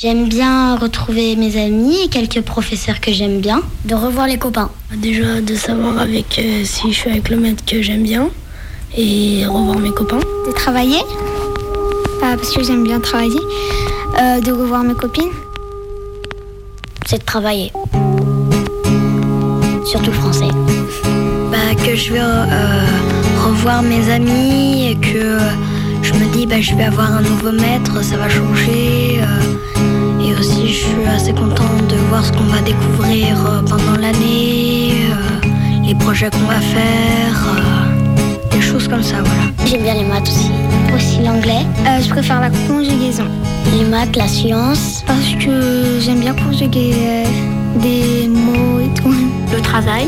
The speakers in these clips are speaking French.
J'aime bien retrouver mes amis et quelques professeurs que j'aime bien. De revoir les copains. Déjà de savoir avec euh, si je suis avec le maître que j'aime bien et revoir mes copains. De travailler, euh, parce que j'aime bien travailler. Euh, de revoir mes copines? C'est de travailler. Surtout français. Bah, que je vais euh, revoir mes amis et que je me dis bah, je vais avoir un nouveau maître, ça va changer. Et aussi je suis assez contente de voir ce qu'on va découvrir euh, pendant l'année, euh, les projets qu'on va faire, euh, des choses comme ça, voilà. J'aime bien les maths aussi. Aussi l'anglais, Euh, je préfère la conjugaison. Les maths, la science. Parce que j'aime bien conjuguer des mots et tout. Le travail,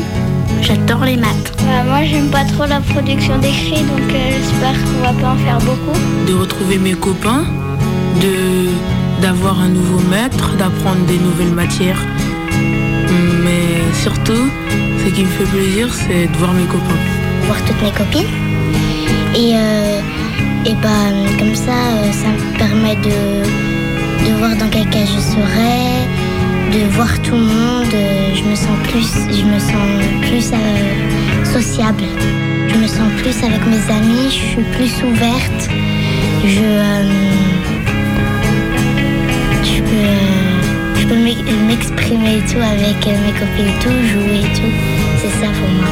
j'adore les maths. Bah, moi, j'aime pas trop la production d'écrit, donc euh, j'espère qu'on va pas en faire beaucoup. de retrouver mes copains, de d'avoir un nouveau maître, d'apprendre des nouvelles matières. Mais surtout, ce qui me fait plaisir, c'est de voir mes copains. Voir toutes mes copines. Et, euh, et bah, comme ça, euh, ça me permet de, de voir dans quel cas je serai, de voir tout le monde. Je me sens plus, je me sens plus euh, sociable. Je me sens plus avec mes amis, je suis plus ouverte. Je, m'exprimer et tout avec euh, mes copines tout, jouer et tout. C'est ça pour moi.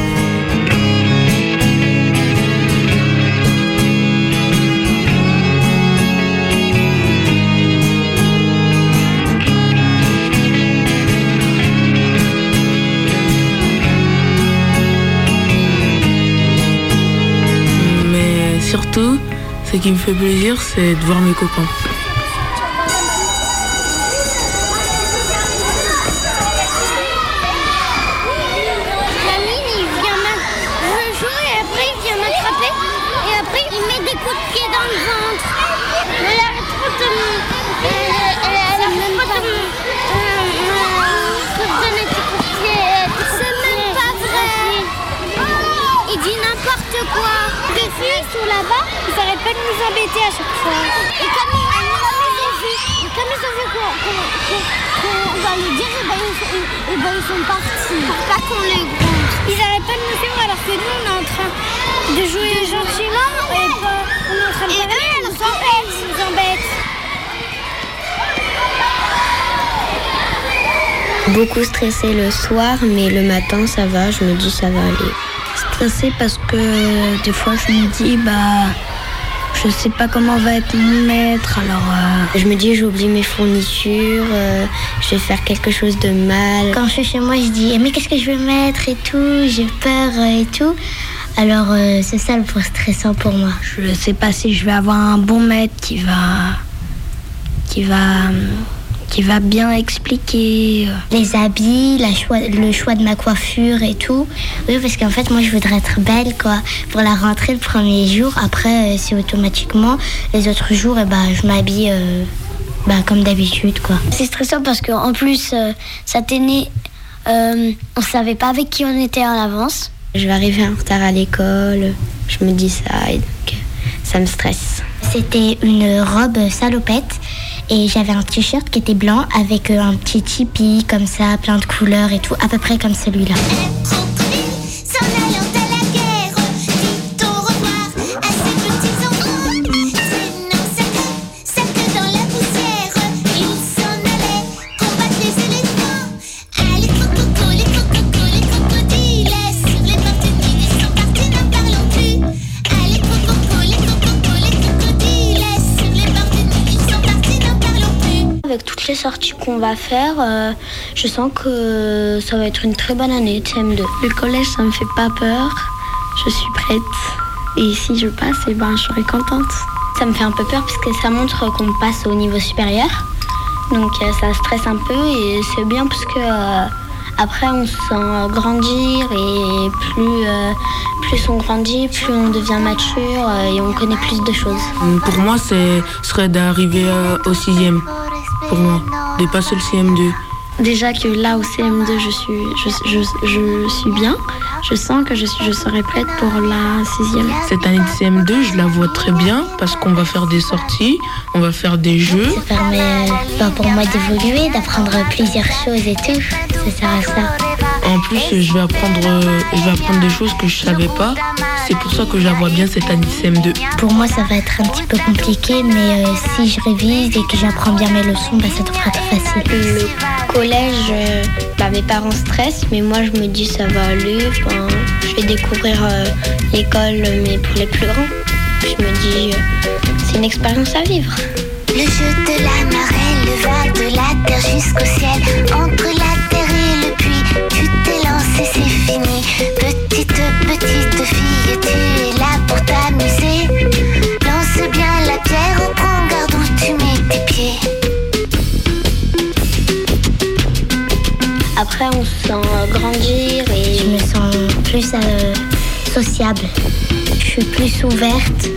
Mais surtout, ce qui me fait plaisir, c'est de voir mes copains. La mine, il vient me jouer et après il vient m'attraper et après il met des coups de pied dans le ventre. Mais elle arrête pas de me... Elle, elle, elle arrête pas de me... euh, me- me donner des coups de pied. C'est même pas vrai. Il dit n'importe quoi. Les filles sont là-bas, ils arrêtent pas de nous embêter à chaque fois. Et comme ils, ont vu, et comme ils ont vu qu'on va les dire, et ben, ils, sont- et ben, ils sont partis. Pour pas qu'on les gronde. Ils arrêtent pas de nous suivre alors que nous on est en train de jouer gentiment et pas, on est en train de et eux, ils nous embêtent. Ils nous embêtent. beaucoup stressé le soir, mais le matin ça va, je me dis ça va aller. Stressée parce que des fois je me dis bah je sais pas comment va être mon maître alors euh, Je me dis j'oublie mes fournitures, euh, je vais faire quelque chose de mal. Quand je suis chez moi, je dis mais qu'est-ce que je vais mettre et tout, j'ai peur euh, et tout. Alors c'est ça le plus stressant pour moi. je sais pas si je vais avoir un bon maître qui va qui va qui va bien expliquer euh. Les habits, la choix, le choix de ma coiffure et tout. Oui, parce qu'en fait, moi, je voudrais être belle, quoi, pour la rentrée le premier jour. Après, euh, c'est automatiquement. Les autres jours, eh ben, je m'habille euh, bah, comme d'habitude, quoi. C'est stressant parce qu'en plus, euh, ça tenait. euh, on savait pas avec qui on était en avance. Je vais arriver en retard à l'école, je me dis ça et donc ça me stresse. C'était une robe salopette et j'avais un t-shirt qui était blanc avec euh, un petit tipi comme ça, plein de couleurs et tout, à peu près comme celui-là. Sorties qu'on va faire, euh, je sens que ça va être une très bonne année de CM2. Le collège, ça me fait pas peur. Je suis prête. Et si je passe, eh ben, je serai contente. Ça me fait un peu peur parce que ça montre qu'on passe au niveau supérieur. Donc euh, ça stresse un peu et c'est bien parce que euh, après on se sent grandir et plus, euh, plus on grandit, plus on devient mature euh, et on connaît plus de choses. Pour moi, c'est serait d'arriver euh, au sixième. Pour moi, de passer le CM2. Déjà que là, au CM2, je suis, je, je- je suis bien. Je sens que je, je serai prête pour la sixième. Cette année de CM2, je la vois très bien parce qu'on va faire des sorties, on va faire des jeux. Ça permet bah, pour moi d'évoluer, d'apprendre plusieurs choses et tout. Ça sert à ça. En plus, je vais apprendre, je vais apprendre des choses que je savais pas. C'est pour ça que je la vois bien cette année de CM2. Pour moi, ça va être un petit peu compliqué, mais euh, si je révise et que j'apprends bien mes leçons, bah, ça devrait être facile. Le collège, euh, bah, mes parents stressent, mais moi je me dis ça va aller. Enfin, je vais découvrir euh, l'école, mais pour les plus grands. Je me dis, euh, c'est une expérience à vivre. Le jeu de la marée, le va de la terre jusqu'au ciel. Entre la c'est fini. Petite, petite fille, tu es là pour t'amuser? Lance bien la pierre, prends garde où tu mets tes pieds. Après, on se sent grandir et Je me sens plus euh, sociable. Je suis plus ouverte.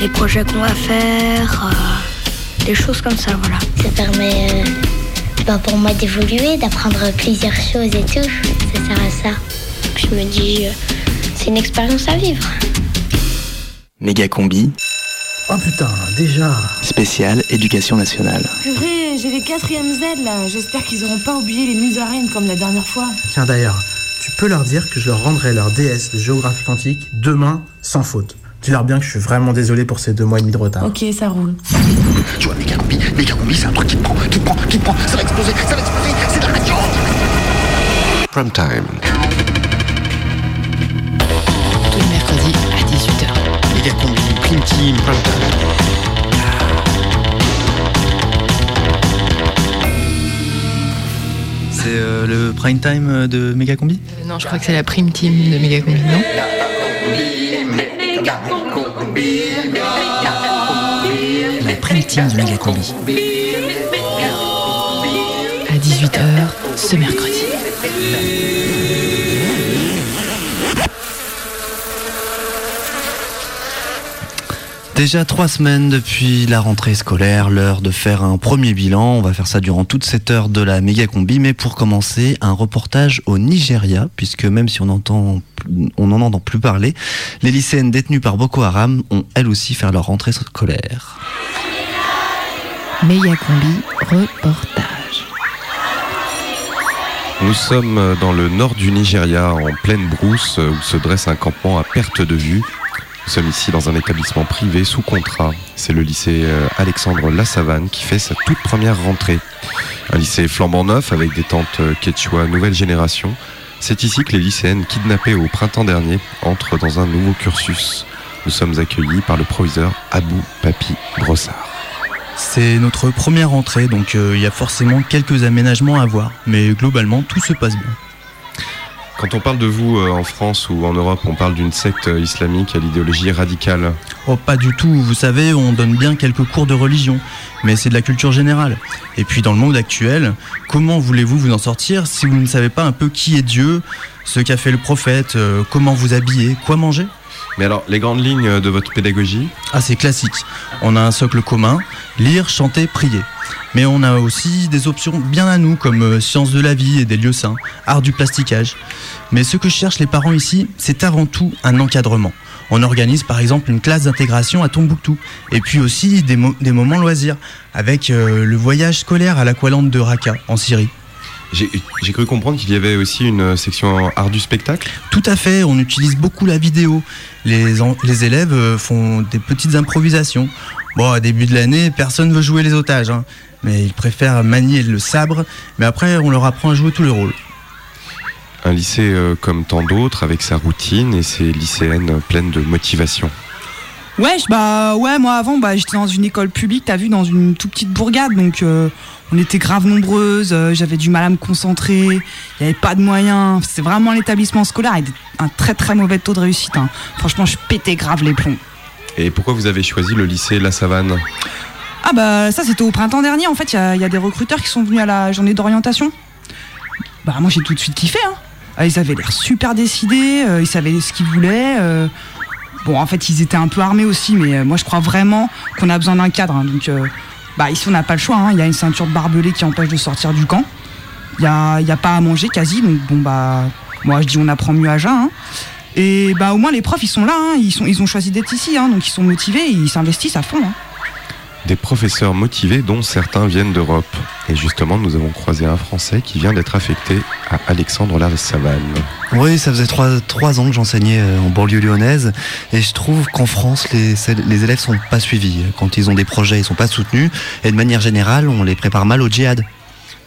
Les projets qu'on va faire, euh, des choses comme ça, voilà. Ça permet euh, bah, pour moi d'évoluer, d'apprendre plusieurs choses et tout. Ça sert à ça. je me dis, euh, c'est une expérience à vivre. Méga combi, Oh putain, déjà. spécial éducation nationale. Purée, j'ai les quatrièmes Z là. J'espère qu'ils auront pas oublié les musaraines comme la dernière fois. Tiens d'ailleurs, tu peux leur dire que je leur rendrai leur DS de géographie quantique demain sans faute. Dis-leur bien que je suis vraiment désolé pour ces deux mois et demi de retard. Ok, ça roule. Tu vois, méga combi, méga combi, c'est un truc qui te prend, qui te prend, qui te prend, ça va exploser, ça va exploser, Prime time. Tous les mercredis à 18h. Méga combi, prime team, prime time. C'est euh, le prime time de Megacombi Euh, non, je crois que c'est la prime team de Megacombi, non? La prime team de Megacombi. À 18h ce mercredi. Déjà trois semaines depuis la rentrée scolaire, l'heure de faire un premier bilan. On va faire ça durant toute cette heure de la méga combi. Mais pour commencer, un reportage au Nigeria, puisque même si on entend, on n'en entend plus parler, les lycéennes détenues par Boko Haram ont elles aussi fait leur rentrée scolaire. Megacombi reportage. Nous sommes dans le nord du Nigeria, en pleine brousse, où se dresse un campement à perte de vue. Nous sommes ici dans un établissement privé sous contrat. C'est le lycée euh, Alexandre Lasavane qui fait sa toute première rentrée. Un lycée flambant neuf avec des tentes euh, quechua nouvelle génération. C'est ici que les lycéennes kidnappées au printemps dernier entrent dans un nouveau cursus. Nous sommes accueillis par le proviseur Abou Papi Brossard. C'est notre première rentrée, donc euh, il y a forcément quelques aménagements à voir. Mais globalement, tout se passe bien. Quand on parle de vous euh, en France ou en Europe, on parle d'une secte euh, islamique à l'idéologie radicale. Oh, pas du tout. Vous savez, on donne bien quelques cours de religion, mais c'est de la culture générale. Et puis, dans le monde actuel, comment voulez-vous vous en sortir si vous ne savez pas un peu qui est Dieu, ce qu'a fait le prophète, euh, comment vous habiller, quoi manger? Mais alors, les grandes lignes de votre pédagogie Ah, c'est classique. On a un socle commun lire, chanter, prier. Mais on a aussi des options bien à nous, comme euh, sciences de la vie et des lieux saints, art du plasticage. Mais ce que cherchent les parents ici, c'est avant tout un encadrement. On organise par exemple une classe d'intégration à Tombouctou, et puis aussi des, mo- des moments loisirs, avec euh, le voyage scolaire à l'aqualande de Raqqa, en Syrie. J'ai cru comprendre qu'il y avait aussi une section art du spectacle? Tout à fait, on utilise beaucoup la vidéo. Les, en- les élèves euh, font des petites improvisations. Bon, au début de l'année, personne ne veut jouer les otages, hein, mais ils préfèrent manier le sabre, mais après, on leur apprend à jouer tous les rôles. Un lycée euh, comme tant d'autres, avec sa routine et ses lycéennes pleines de motivation. Ouais, je- bah ouais, moi avant, bah j'étais dans une école publique, t'as vu, dans une toute petite bourgade, donc euh, on était grave nombreuses. euh, J'avais du mal à me concentrer, il y avait pas de moyens. C'est vraiment un établissement scolaire avec un très très mauvais taux de réussite. hein. Franchement, je pétais grave les plombs. Et pourquoi vous avez choisi le lycée La Savane? Ah bah ça c'était au printemps dernier. En fait, il y a- il y, a des recruteurs qui sont venus à la journée d'orientation. Bah moi j'ai tout de suite kiffé. Hein. Ah, ils avaient l'air super décidés, euh, ils savaient ce qu'ils voulaient. euh. Bon, en fait, ils étaient un peu armés aussi, mais moi je crois vraiment qu'on a besoin d'un cadre. hein. Donc, bah ici on n'a pas le choix. hein. Il y a une ceinture de qui empêche de sortir du camp. Il y a, y a pas à manger quasi, donc bon bah Moi, je dis on apprend mieux à jeun. hein. Et bah au moins les profs ils sont là, hein. ils, ils ont choisi d'être ici, donc ils sont motivés, ils s'investissent à fond. Des professeurs motivés dont certains viennent d'Europe. Et justement, nous avons croisé un Français qui vient d'être affecté à Alexandre la Savane. Oui, ça faisait trois, trois ans que j'enseignais euh, en banlieue lyonnaise et je trouve qu'en France, les, les élèves sont pas suivis. Quand ils ont des projets, ils sont pas soutenus et de manière générale, on les prépare mal au djihad.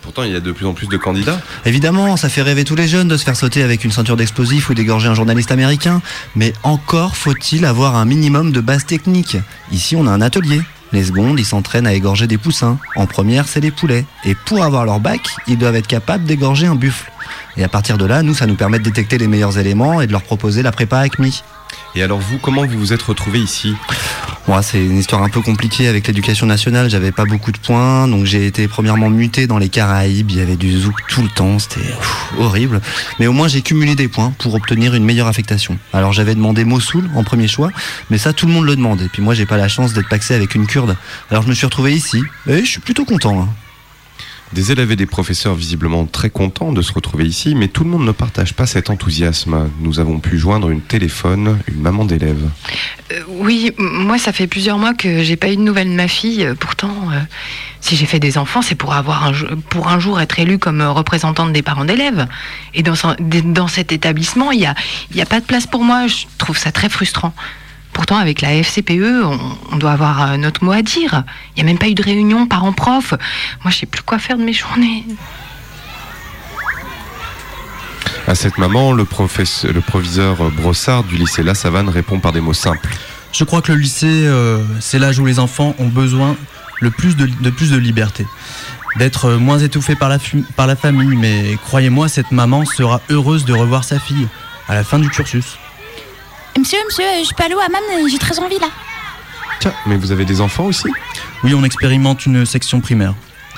Pourtant, il y a de plus en plus de candidats. Évidemment, ça fait rêver tous les jeunes de se faire sauter avec une ceinture d'explosifs ou d'égorger un journaliste américain, mais encore faut-il avoir un minimum de base technique. Ici, on a un atelier. Les secondes, ils s'entraînent à égorger des poussins. En première, c'est les poulets. Et pour avoir leur bac, ils doivent être capables d'égorger un buffle. Et à partir de là, nous, ça nous permet de détecter les meilleurs éléments et de leur proposer la prépa ACMI. Et alors vous, comment vous vous êtes retrouvé ici? Moi, c'est une histoire un peu compliquée avec l'éducation nationale. J'avais pas beaucoup de points, donc j'ai été premièrement muté dans les Caraïbes. Il y avait du zouk tout le temps, c'était horrible. Mais au moins, j'ai cumulé des points pour obtenir une meilleure affectation. Alors j'avais demandé Mossoul en premier choix, mais ça, tout le monde le demande. Et puis moi, j'ai pas la chance d'être paxé avec une kurde. Alors je me suis retrouvé ici, et je suis plutôt content. hein. Des élèves et des professeurs visiblement très contents de se retrouver ici, mais tout le monde ne partage pas cet enthousiasme. Nous avons pu joindre une téléphone, une maman d'élève. Euh, oui, moi, ça fait plusieurs mois que j'ai pas eu de nouvelles de ma fille. Euh, Pourtant, euh, si j'ai fait des enfants, c'est pour avoir un, pour un jour être élue comme représentante des parents d'élèves. Et dans, ce- dans cet établissement, il y a, y a pas de place pour moi. Je trouve ça très frustrant. Pourtant, avec la FCPE, on, on doit avoir euh, notre mot à dire. Il n'y a même pas eu de réunion parents-prof. Moi, je sais plus quoi faire de mes journées. À cette maman, le, professeur, le proviseur Brossard du lycée La Savane répond par des mots simples. Je crois que le lycée, euh, c'est l'âge où les enfants ont besoin le plus de, de plus de liberté, d'être euh, moins étouffés par la, fu- par la famille. Mais croyez-moi, cette maman sera heureuse de revoir sa fille à la fin du cursus. Monsieur, monsieur, je peux aller au hammam J'ai très envie là. Tiens, mais vous avez des enfants aussi? Oui, on expérimente une section primaire.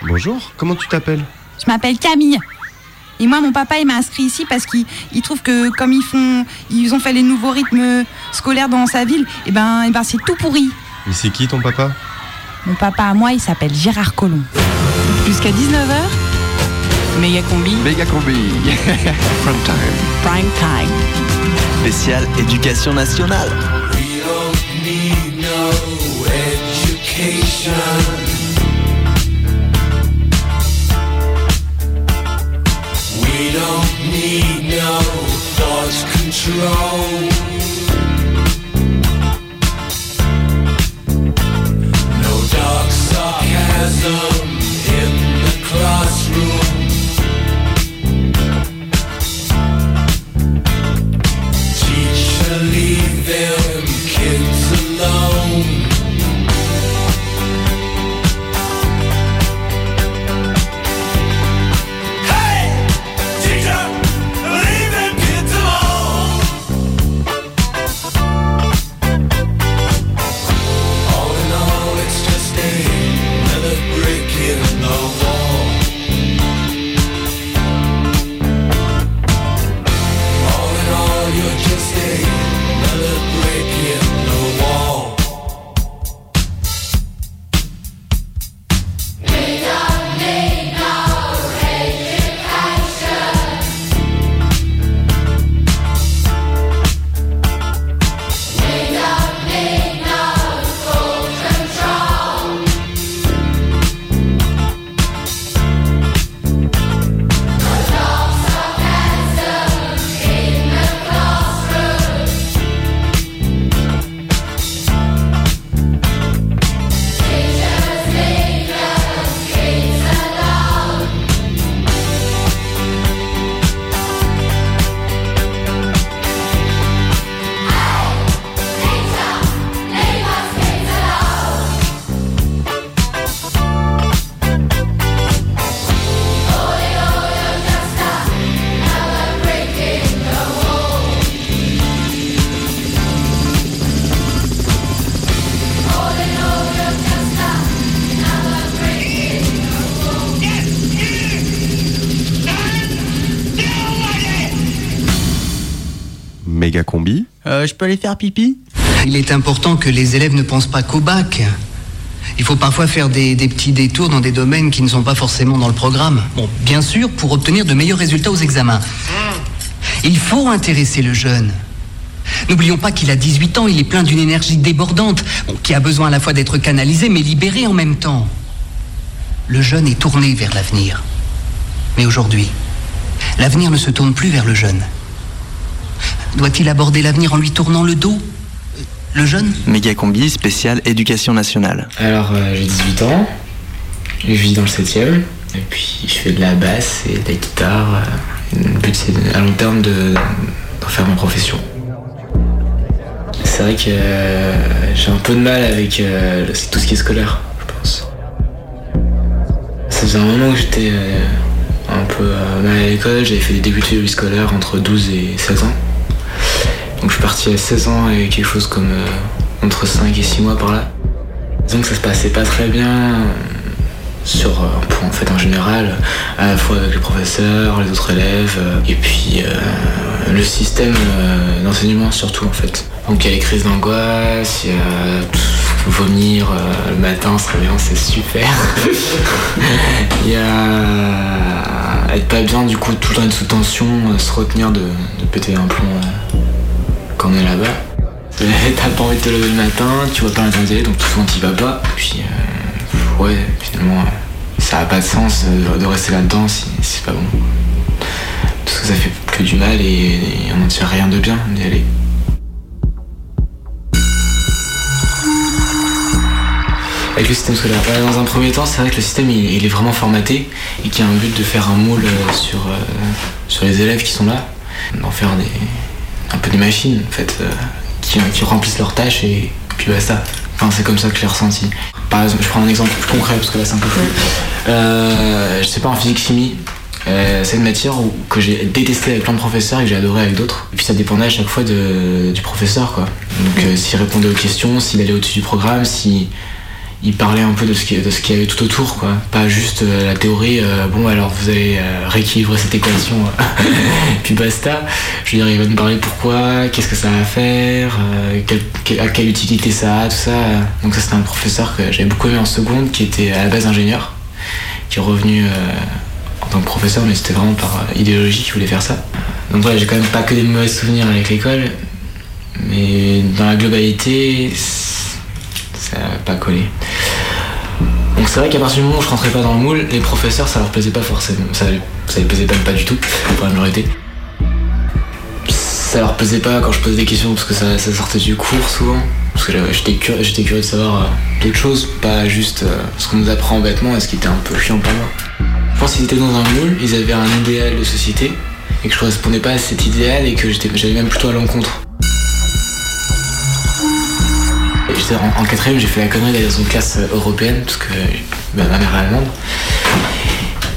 Bonjour, comment tu t'appelles? Je m'appelle Camille. Et moi, mon papa, il m'a inscrit ici parce qu'il il trouve que comme ils font, ils ont fait les nouveaux rythmes scolaires dans sa ville, et ben, et ben c'est tout pourri. Mais c'est qui ton papa? Mon papa à moi, il s'appelle Gérard Collomb. Jusqu'à 19h, méga combi. Méga combi. Prime time. Prime time. Spécial éducation nationale. We don't need no education. We don't need no thought control. No dark sarcasm in the classroom. Aller faire pipi Il est important que les élèves ne pensent pas qu'au bac. Il faut parfois faire des, des petits détours dans des domaines qui ne sont pas forcément dans le programme. Bon, bien sûr, pour obtenir de meilleurs résultats aux examens. Il faut intéresser le jeune. N'oublions pas qu'il a 18 ans, il est plein d'une énergie débordante, bon, qui a besoin à la fois d'être canalisé mais libéré en même temps. Le jeune est tourné vers l'avenir. Mais aujourd'hui, l'avenir ne se tourne plus vers le jeune. Doit-il aborder l'avenir en lui tournant le dos Le jeune Méga combi spécial éducation nationale. Alors, euh, j'ai 18 ans, je vis dans le 7ème, et puis je fais de la basse et de la guitare. euh, Le but, c'est de- à long terme de- d'en faire ma profession. C'est vrai que euh, j'ai un peu de mal avec euh, tout ce qui est scolaire, je pense. Ça faisait un moment que j'étais euh, un peu euh, mal à l'école, j'avais fait des débuts de vie scolaire entre 12 et 16 ans. Donc je suis parti à 16 ans et quelque chose comme euh, entre 5 et 6 mois par là. Disons que ça se passait pas très bien euh, sur euh, pour, en fait en général, à la fois avec les professeurs, les autres élèves, et puis le système d'enseignement surtout en fait. Donc il y a les crises d'angoisse, il y a vomir le matin, se réveillant, c'est super. Il y a être pas bien, du coup tout le temps être sous tension, se retenir de, de péter un plomb quand on est là-bas. T'as pas envie de te lever le matin, tu vois pas la télé, donc tout souvent t'y vas pas. Puis euh, ouais, finalement, euh, ça a pas de sens de rester là-dedans si, c'est pas bon. Parce que ça fait que du mal et, on n'en tire rien de bien d'y aller. Avec le système scolaire. Dans un premier temps, c'est vrai que le système il, est vraiment formaté et qu'il y a un but de faire un moule euh, sur, sur les élèves qui sont là, d'en faire des, un peu des machines en fait, euh, qui, qui remplissent leurs tâches et puis basta. Enfin, c'est comme ça que je l'ai ressenti. Par exemple, je prends un exemple plus concret parce que là c'est un peu flou. Euh, je sais pas, en physique-chimie, euh, c'est une matière où- que j'ai détesté avec plein de professeurs et que j'ai adoré avec d'autres. Et puis ça dépendait à chaque fois de- du professeur quoi. Donc s'il répondait aux questions, s'il allait au-dessus du programme, si il parlait un peu de ce qu'il y avait tout autour quoi. Pas juste euh, la théorie, euh, bon alors vous allez euh, rééquilibrer cette équation, puis basta. Je veux dire, il va nous parler pourquoi, qu'est-ce que ça va faire, à quelle utilité ça a, tout ça. Donc ça c'était un professeur que j'avais beaucoup aimé en seconde, qui était à la base ingénieur, qui est revenu en tant que professeur, mais c'était vraiment par idéologie qu'il voulait faire ça. Donc voilà, j'ai quand même pas que des mauvais souvenirs avec l'école, mais dans la globalité, ça n'a pas collé. Donc c'est vrai qu'à partir du moment où je rentrais pas dans le moule, les professeurs ça leur plaisait pas forcément. Ça, ça les plaisait même pas du tout, pour la majorité. Ça leur plaisait pas quand je posais des questions parce que ça, ça sortait du cours souvent. Parce que j'étais curieux, curieux de savoir euh, d'autres choses, pas juste euh, ce qu'on nous apprend bêtement et ce qui était un peu chiant pour moi. Je pense qu'ils étaient dans un moule, ils avaient un idéal de société et que je correspondais pas à cet idéal et que j'allais même plutôt à l'encontre. J'étais en, en quatrième, j'ai fait la connerie d'aller dans une classe euh, européenne parce que bah, ma mère est allemande.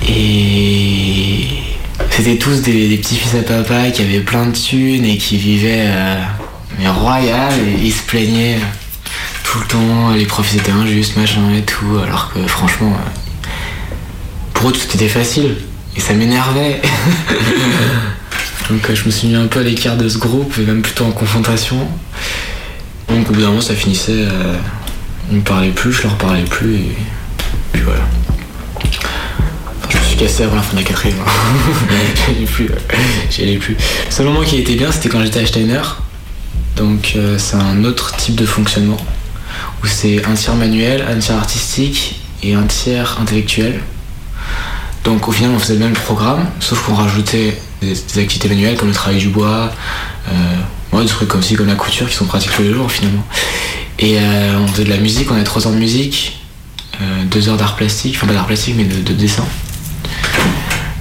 Et c'était tous des, des petits-fils à papa qui avaient plein de thunes et qui vivaient euh, mais royal et ils se plaignaient tout le temps, les profs étaient injustes, machin et tout, alors que franchement, euh, pour eux tout était facile et ça m'énervait. Donc euh, je me suis mis un peu à l'écart de ce groupe et même plutôt en confrontation. Donc au bout d'un moment ça finissait, euh, ils me parlaient plus, je leur parlais plus et puis voilà. Je me suis cassé avant la fin de la quatrième. Plus. euh, J'y allais plus. Le seul moment qui était bien c'était quand j'étais à Steiner. Donc euh, c'est un autre type de fonctionnement où c'est un tiers manuel, un tiers artistique et un tiers intellectuel. Donc au final on faisait le même programme, sauf qu'on rajoutait des, des activités manuelles comme le travail du bois, euh, ouais, des trucs comme, si, comme la couture qui sont pratiques tous les jours finalement. Et euh, on faisait de la musique, on avait 3 heures de musique, 2 heures d'art plastique, enfin pas d'art plastique mais de, de dessin.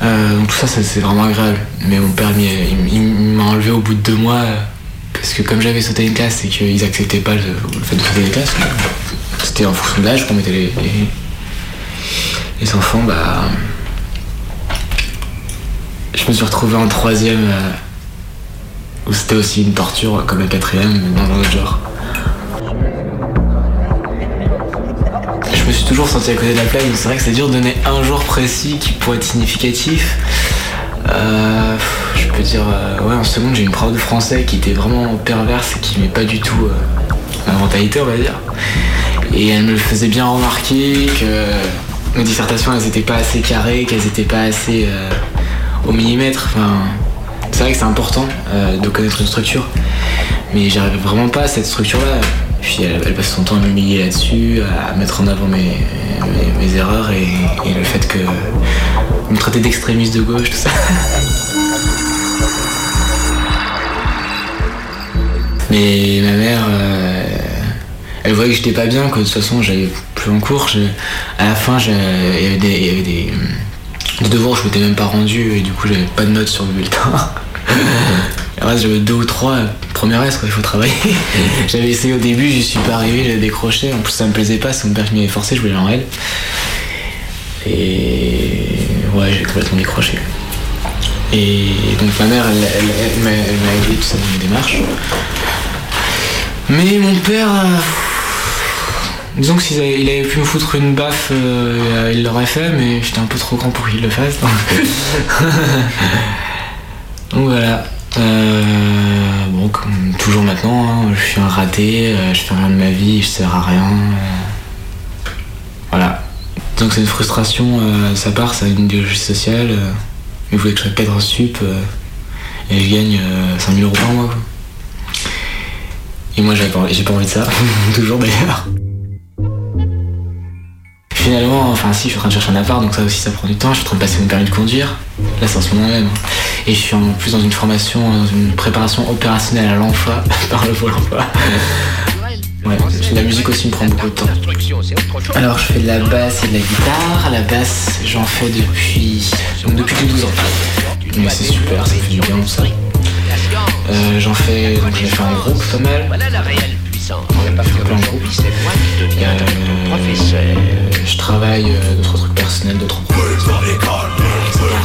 Euh, donc tout ça, c'est vraiment agréable. Mais mon père m'a enlevé au bout de deux mois euh, parce que comme j'avais sauté une classe et qu'ils acceptaient pas le, fait de sauter des classes, c'était en fonction de l'âge qu'on mettait les, les, les enfants, bah je me suis retrouvé en troisième euh, où c'était aussi une torture comme la quatrième mais dans un autre genre. Je me suis toujours senti à côté de la plaque, c'est vrai que c'est dur de donner un jour précis qui pourrait être significatif. Euh, je peux dire, euh, ouais, en seconde, j'ai une prof de français qui était vraiment perverse et qui m'est pas du tout euh, ma mentalité, on va dire. Et elle me faisait bien remarquer que mes dissertations, elles étaient pas assez carrées, qu'elles étaient pas assez euh, au millimètre. Enfin, C'est vrai que c'est important euh, de connaître une structure, mais j'arrive vraiment pas à cette structure-là. Puis elle, elle passe son temps à m'humilier là-dessus, à mettre en avant mes, mes- erreurs et, le fait que me traiter d'extrémiste de gauche, tout ça. Mais ma mère, euh, elle voyait que j'étais pas bien, que de toute façon j'allais plus en cours. Je- à la fin, il y avait des, des, devoirs que je m'étais même pas rendu et du coup j'avais pas de notes sur le bulletin. Reste, j'avais deux ou trois, première S, quoi, il faut travailler. j'avais essayé au début, j'y suis pas arrivé, j'ai décroché. En plus, ça me plaisait pas, c'est mon père qui m'avait forcé, je voulais en. Et ouais, j'ai complètement décroché. Et donc ma mère, elle, m'a aidé tout ça dans mes démarches. Mais mon père, euh, disons que s'il avait, il avait pu me foutre une baffe, euh, il l'aurait fait, mais j'étais un peu trop grand pour qu'il le fasse. Donc, voilà. Euh, bon, comme toujours maintenant, hein, je suis un raté, euh, je fais rien de ma vie, je sers à rien. euh, voilà. Donc c'est une frustration euh, sa part, c'est une idéologie sociale. il voulait que je sois cadre sup euh, et je gagne euh, 5000 euros par mois. quoi. Et moi j'avais pas, j'ai pas envie de ça, toujours d'ailleurs. Finalement, enfin si, je suis en train de chercher un appart, donc ça aussi ça prend du temps. Je suis en train de passer mon permis de conduire. Là c'est en ce moment même. Et je suis en plus dans une formation, dans une préparation opérationnelle à l'emploi par le Pôle emploi. Ouais, la musique aussi me prend beaucoup de temps. Alors je fais de la basse et de la guitare. La basse j'en fais depuis donc depuis que j'ai 12 ans. Mais c'est super, ça fait du bien ça. Euh, j'en fais donc j'ai fait en groupe pas mal. Euh, je travaille euh, d'autres trucs personnels, d'autres projets.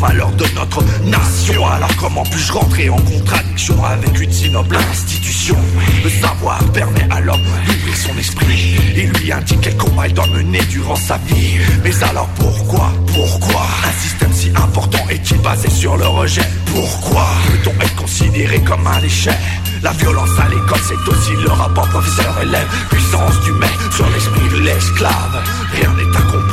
de notre nation. Alors comment puis-je rentrer en contradiction avec une si noble institution? Le savoir permet à l'homme d'ouvrir son esprit et lui indique quel combat il doit mener durant sa vie. Mais alors pourquoi, pourquoi un système si important est-il basé sur le rejet? Pourquoi peut-on être considéré comme un échec? La violence à l'école, c'est aussi le rapport professeur-élève. Puissance du maître sur l'esprit de l'esclave. Rien n'est comprendre,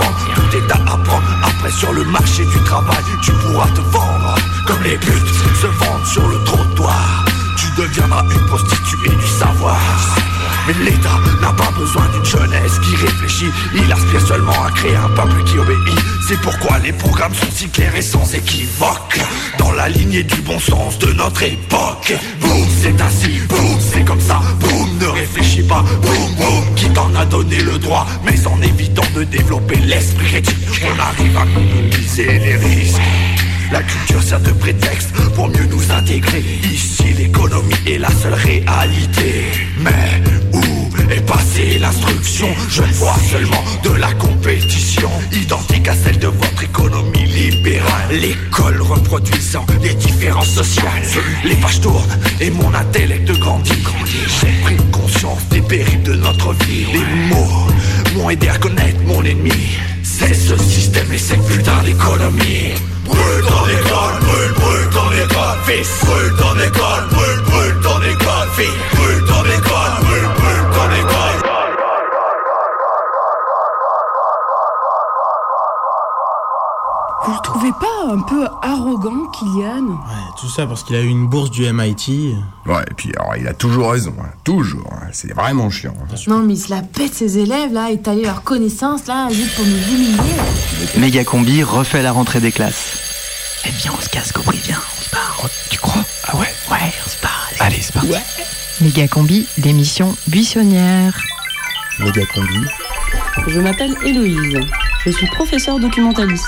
Après, sur le marché du travail, tu pourras te vendre. Comme les putes se vendent sur le trottoir. Tu deviendras une prostituée du savoir. Mais l'État n'a pas besoin d'une jeunesse qui réfléchit. Il aspire seulement à créer un peuple qui obéit. C'est pourquoi les programmes sont si clairs et sans équivoque. Dans la lignée du bon sens de notre époque. Boum, c'est ainsi, boum, c'est comme ça. Boum, ne réfléchis pas. Boum, boum, qui t'en a donné le droit. Mais en évitant de développer l'esprit critique, on arrive à minimiser les risques. La culture sert de prétexte pour mieux nous intégrer. Ici, l'économie est la seule réalité. Mais est passée l'instruction Je vois seulement de la compétition, identique à celle de votre économie libérale. L'école reproduisant les différences sociales. Les pages tournent et mon intellect grandit. J'ai pris conscience des périls de notre vie. Les mots m'ont aidé à connaître mon ennemi. C'est ce système et cette putain d'économie. Brûle ton école, brûle, brûle ton école, fils. Brûle ton école, brûle, brûle ton école, fille. Brûle ton école, brûle, trouvez pas un peu arrogant, Kylian? Ouais, tout ça parce qu'il a eu une bourse du MIT. Ouais, et puis alors, il a toujours raison, hein. toujours. hein. C'est vraiment chiant. hein. Non, mais il se la pète ses élèves, là, étaler leurs connaissances, là, juste pour nous humilier. Mégacombi refait la rentrée des classes. Eh bien, on se casse, compris bien. On se barre. Tu crois? Ah ouais? Ouais, on se barre. Allez, c'est parti. Méga Combi, l'émission buissonnière. Mégacombi. Je m'appelle Héloïse. Je suis professeure documentaliste.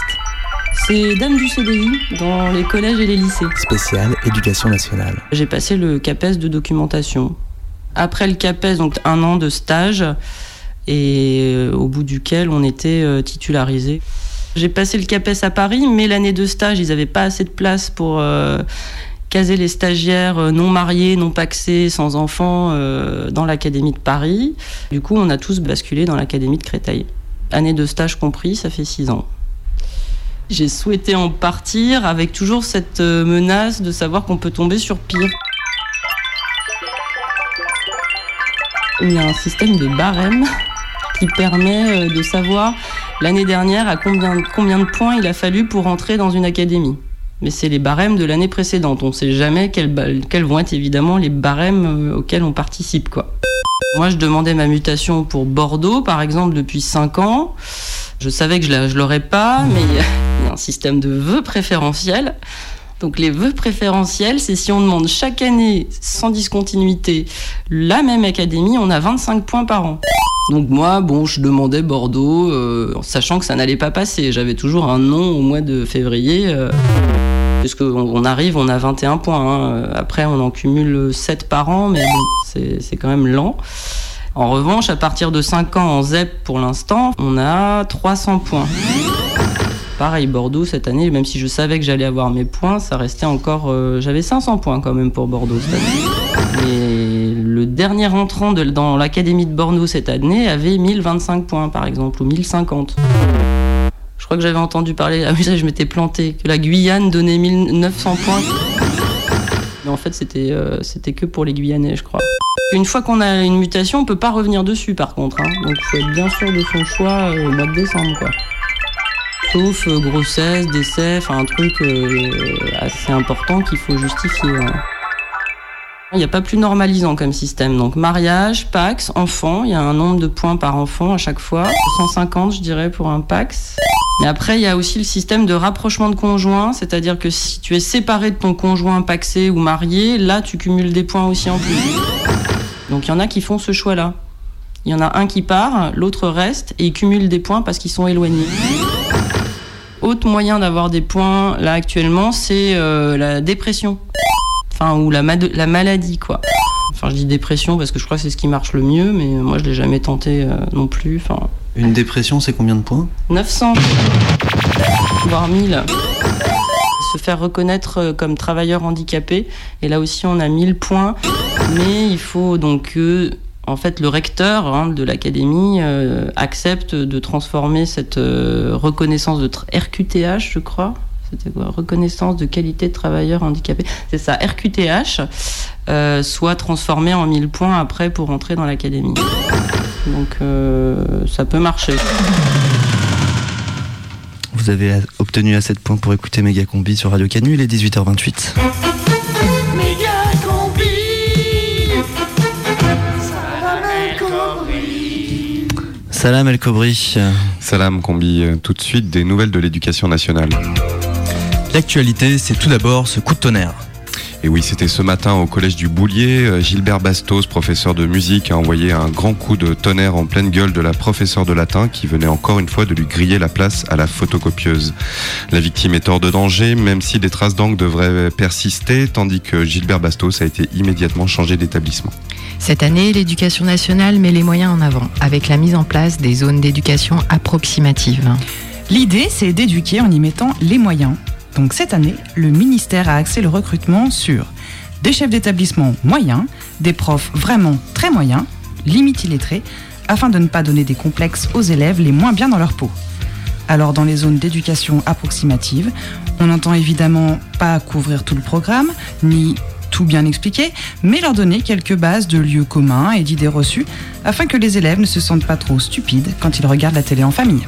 C'est dame du CDI dans les collèges et les lycées. Spécial éducation nationale. J'ai passé le CAPES de documentation. Après le CAPES, donc un an de stage, et euh, au bout duquel on était euh, titularisé. J'ai passé le CAPES à Paris, mais l'année de stage, ils n'avaient pas assez de place pour euh, caser les stagiaires non mariés, non paxés, sans enfants euh, dans l'Académie de Paris. Du coup, on a tous basculé dans l'Académie de Créteil. Année de stage compris, ça fait six ans. J'ai souhaité en partir avec toujours cette euh, menace de savoir qu'on peut tomber sur pire. Il y a un système de barème qui permet euh, de savoir l'année dernière à combien, combien de points il a fallu pour entrer dans une académie. Mais c'est les barèmes de l'année précédente. On ne sait jamais quels, vont être évidemment les barèmes euh, auxquels on participe. Quoi. Moi, je demandais ma mutation pour Bordeaux, par exemple, depuis 5 ans. Je savais que je ne l'aurais pas, mais système de vœux préférentiels. Donc les vœux préférentiels, c'est si on demande chaque année, sans discontinuité, la même académie, on a 25 points par an. Donc moi, bon, je demandais Bordeaux, euh, sachant que ça n'allait pas passer. J'avais toujours un non au mois de février. Euh, Puisqu'on on arrive, on a 21 points. hein. Après, on en cumule 7 par an, mais bon, c'est quand même lent. En revanche, à partir de 5 ans en ZEP pour l'instant, on a 300 points. Pareil, Bordeaux cette année, même si je savais que j'allais avoir mes points, ça restait encore. euh, J'avais 500 points quand même pour Bordeaux. Et le dernier entrant dans l'académie de Bordeaux cette année avait 1025 points par exemple, ou 1050. Je crois que j'avais entendu parler, ah oui, ça je m'étais planté, que la Guyane donnait 1900 points. Mais en fait, c'était euh, c'était que pour les Guyanais, je crois. Une fois qu'on a une mutation, on peut pas revenir dessus par contre. hein. Donc il faut être bien sûr de son choix euh, au mois de décembre. Quoi. Sauf euh, grossesse, décès, enfin un truc euh, assez important qu'il faut justifier. Il n'y a pas plus normalisant comme système. Donc mariage, Pax, enfant, il y a un nombre de points par enfant à chaque fois. 150 je dirais pour un Pax. Mais après, il y a aussi le système de rapprochement de conjoints, c'est-à-dire que si tu es séparé de ton conjoint paxé ou marié, là tu cumules des points aussi en plus. Donc il y en a qui font ce choix-là. Il y en a un qui part, l'autre reste et ils cumulent des points parce qu'ils sont éloignés. Autre moyen d'avoir des points là actuellement, c'est euh, la dépression. Enfin, ou la, maladie, quoi. Enfin, je dis dépression parce que je crois que c'est ce qui marche le mieux, mais moi je l'ai jamais tenté euh, non plus. Enfin, Une dépression, c'est combien de points? 900, voire 1000. Se faire reconnaître euh, comme travailleur handicapé. Et là aussi, on a 1000 points. Mais il faut donc que, en fait, le recteur hein, de l'académie euh, accepte de transformer cette euh, reconnaissance de RQTH, je crois. C'était quoi? Reconnaissance de qualité de travailleur handicapé. C'est ça, RQTH, euh, soit transformée en 1000 points après pour entrer dans l'académie. Donc ça peut marcher. Vous avez obtenu assez de points pour écouter Méga Combi sur Radio Canu, il est 18h28. Salam El Kobri. Salam Combi, euh, tout de suite des nouvelles de l'éducation nationale. L'actualité, c'est tout d'abord ce coup de tonnerre. Et oui, c'était ce matin au collège du Boulier. Euh, Gilbert Bastos, professeur de musique, a envoyé un grand coup de tonnerre en pleine gueule de la professeure de latin qui venait encore une fois de lui griller la place à la photocopieuse. La victime est hors de danger, même si des traces d'encre devraient persister, tandis que Gilbert Bastos a été immédiatement changé d'établissement. Cette année, l'éducation nationale met les moyens en avant avec la mise en place des zones d'éducation approximative. L'idée, c'est d'éduquer en y mettant les moyens. Donc cette année, le ministère a axé le recrutement sur des chefs d'établissement moyens, des profs vraiment très moyens, limite illettrés, afin de ne pas donner des complexes aux élèves les moins bien dans leur peau. Alors dans les zones d'éducation approximative, on n'entend évidemment pas couvrir tout le programme, ni tout bien expliquer, mais leur donner quelques bases de lieux communs et d'idées reçues, afin que les élèves ne se sentent pas trop stupides quand ils regardent la télé en famille.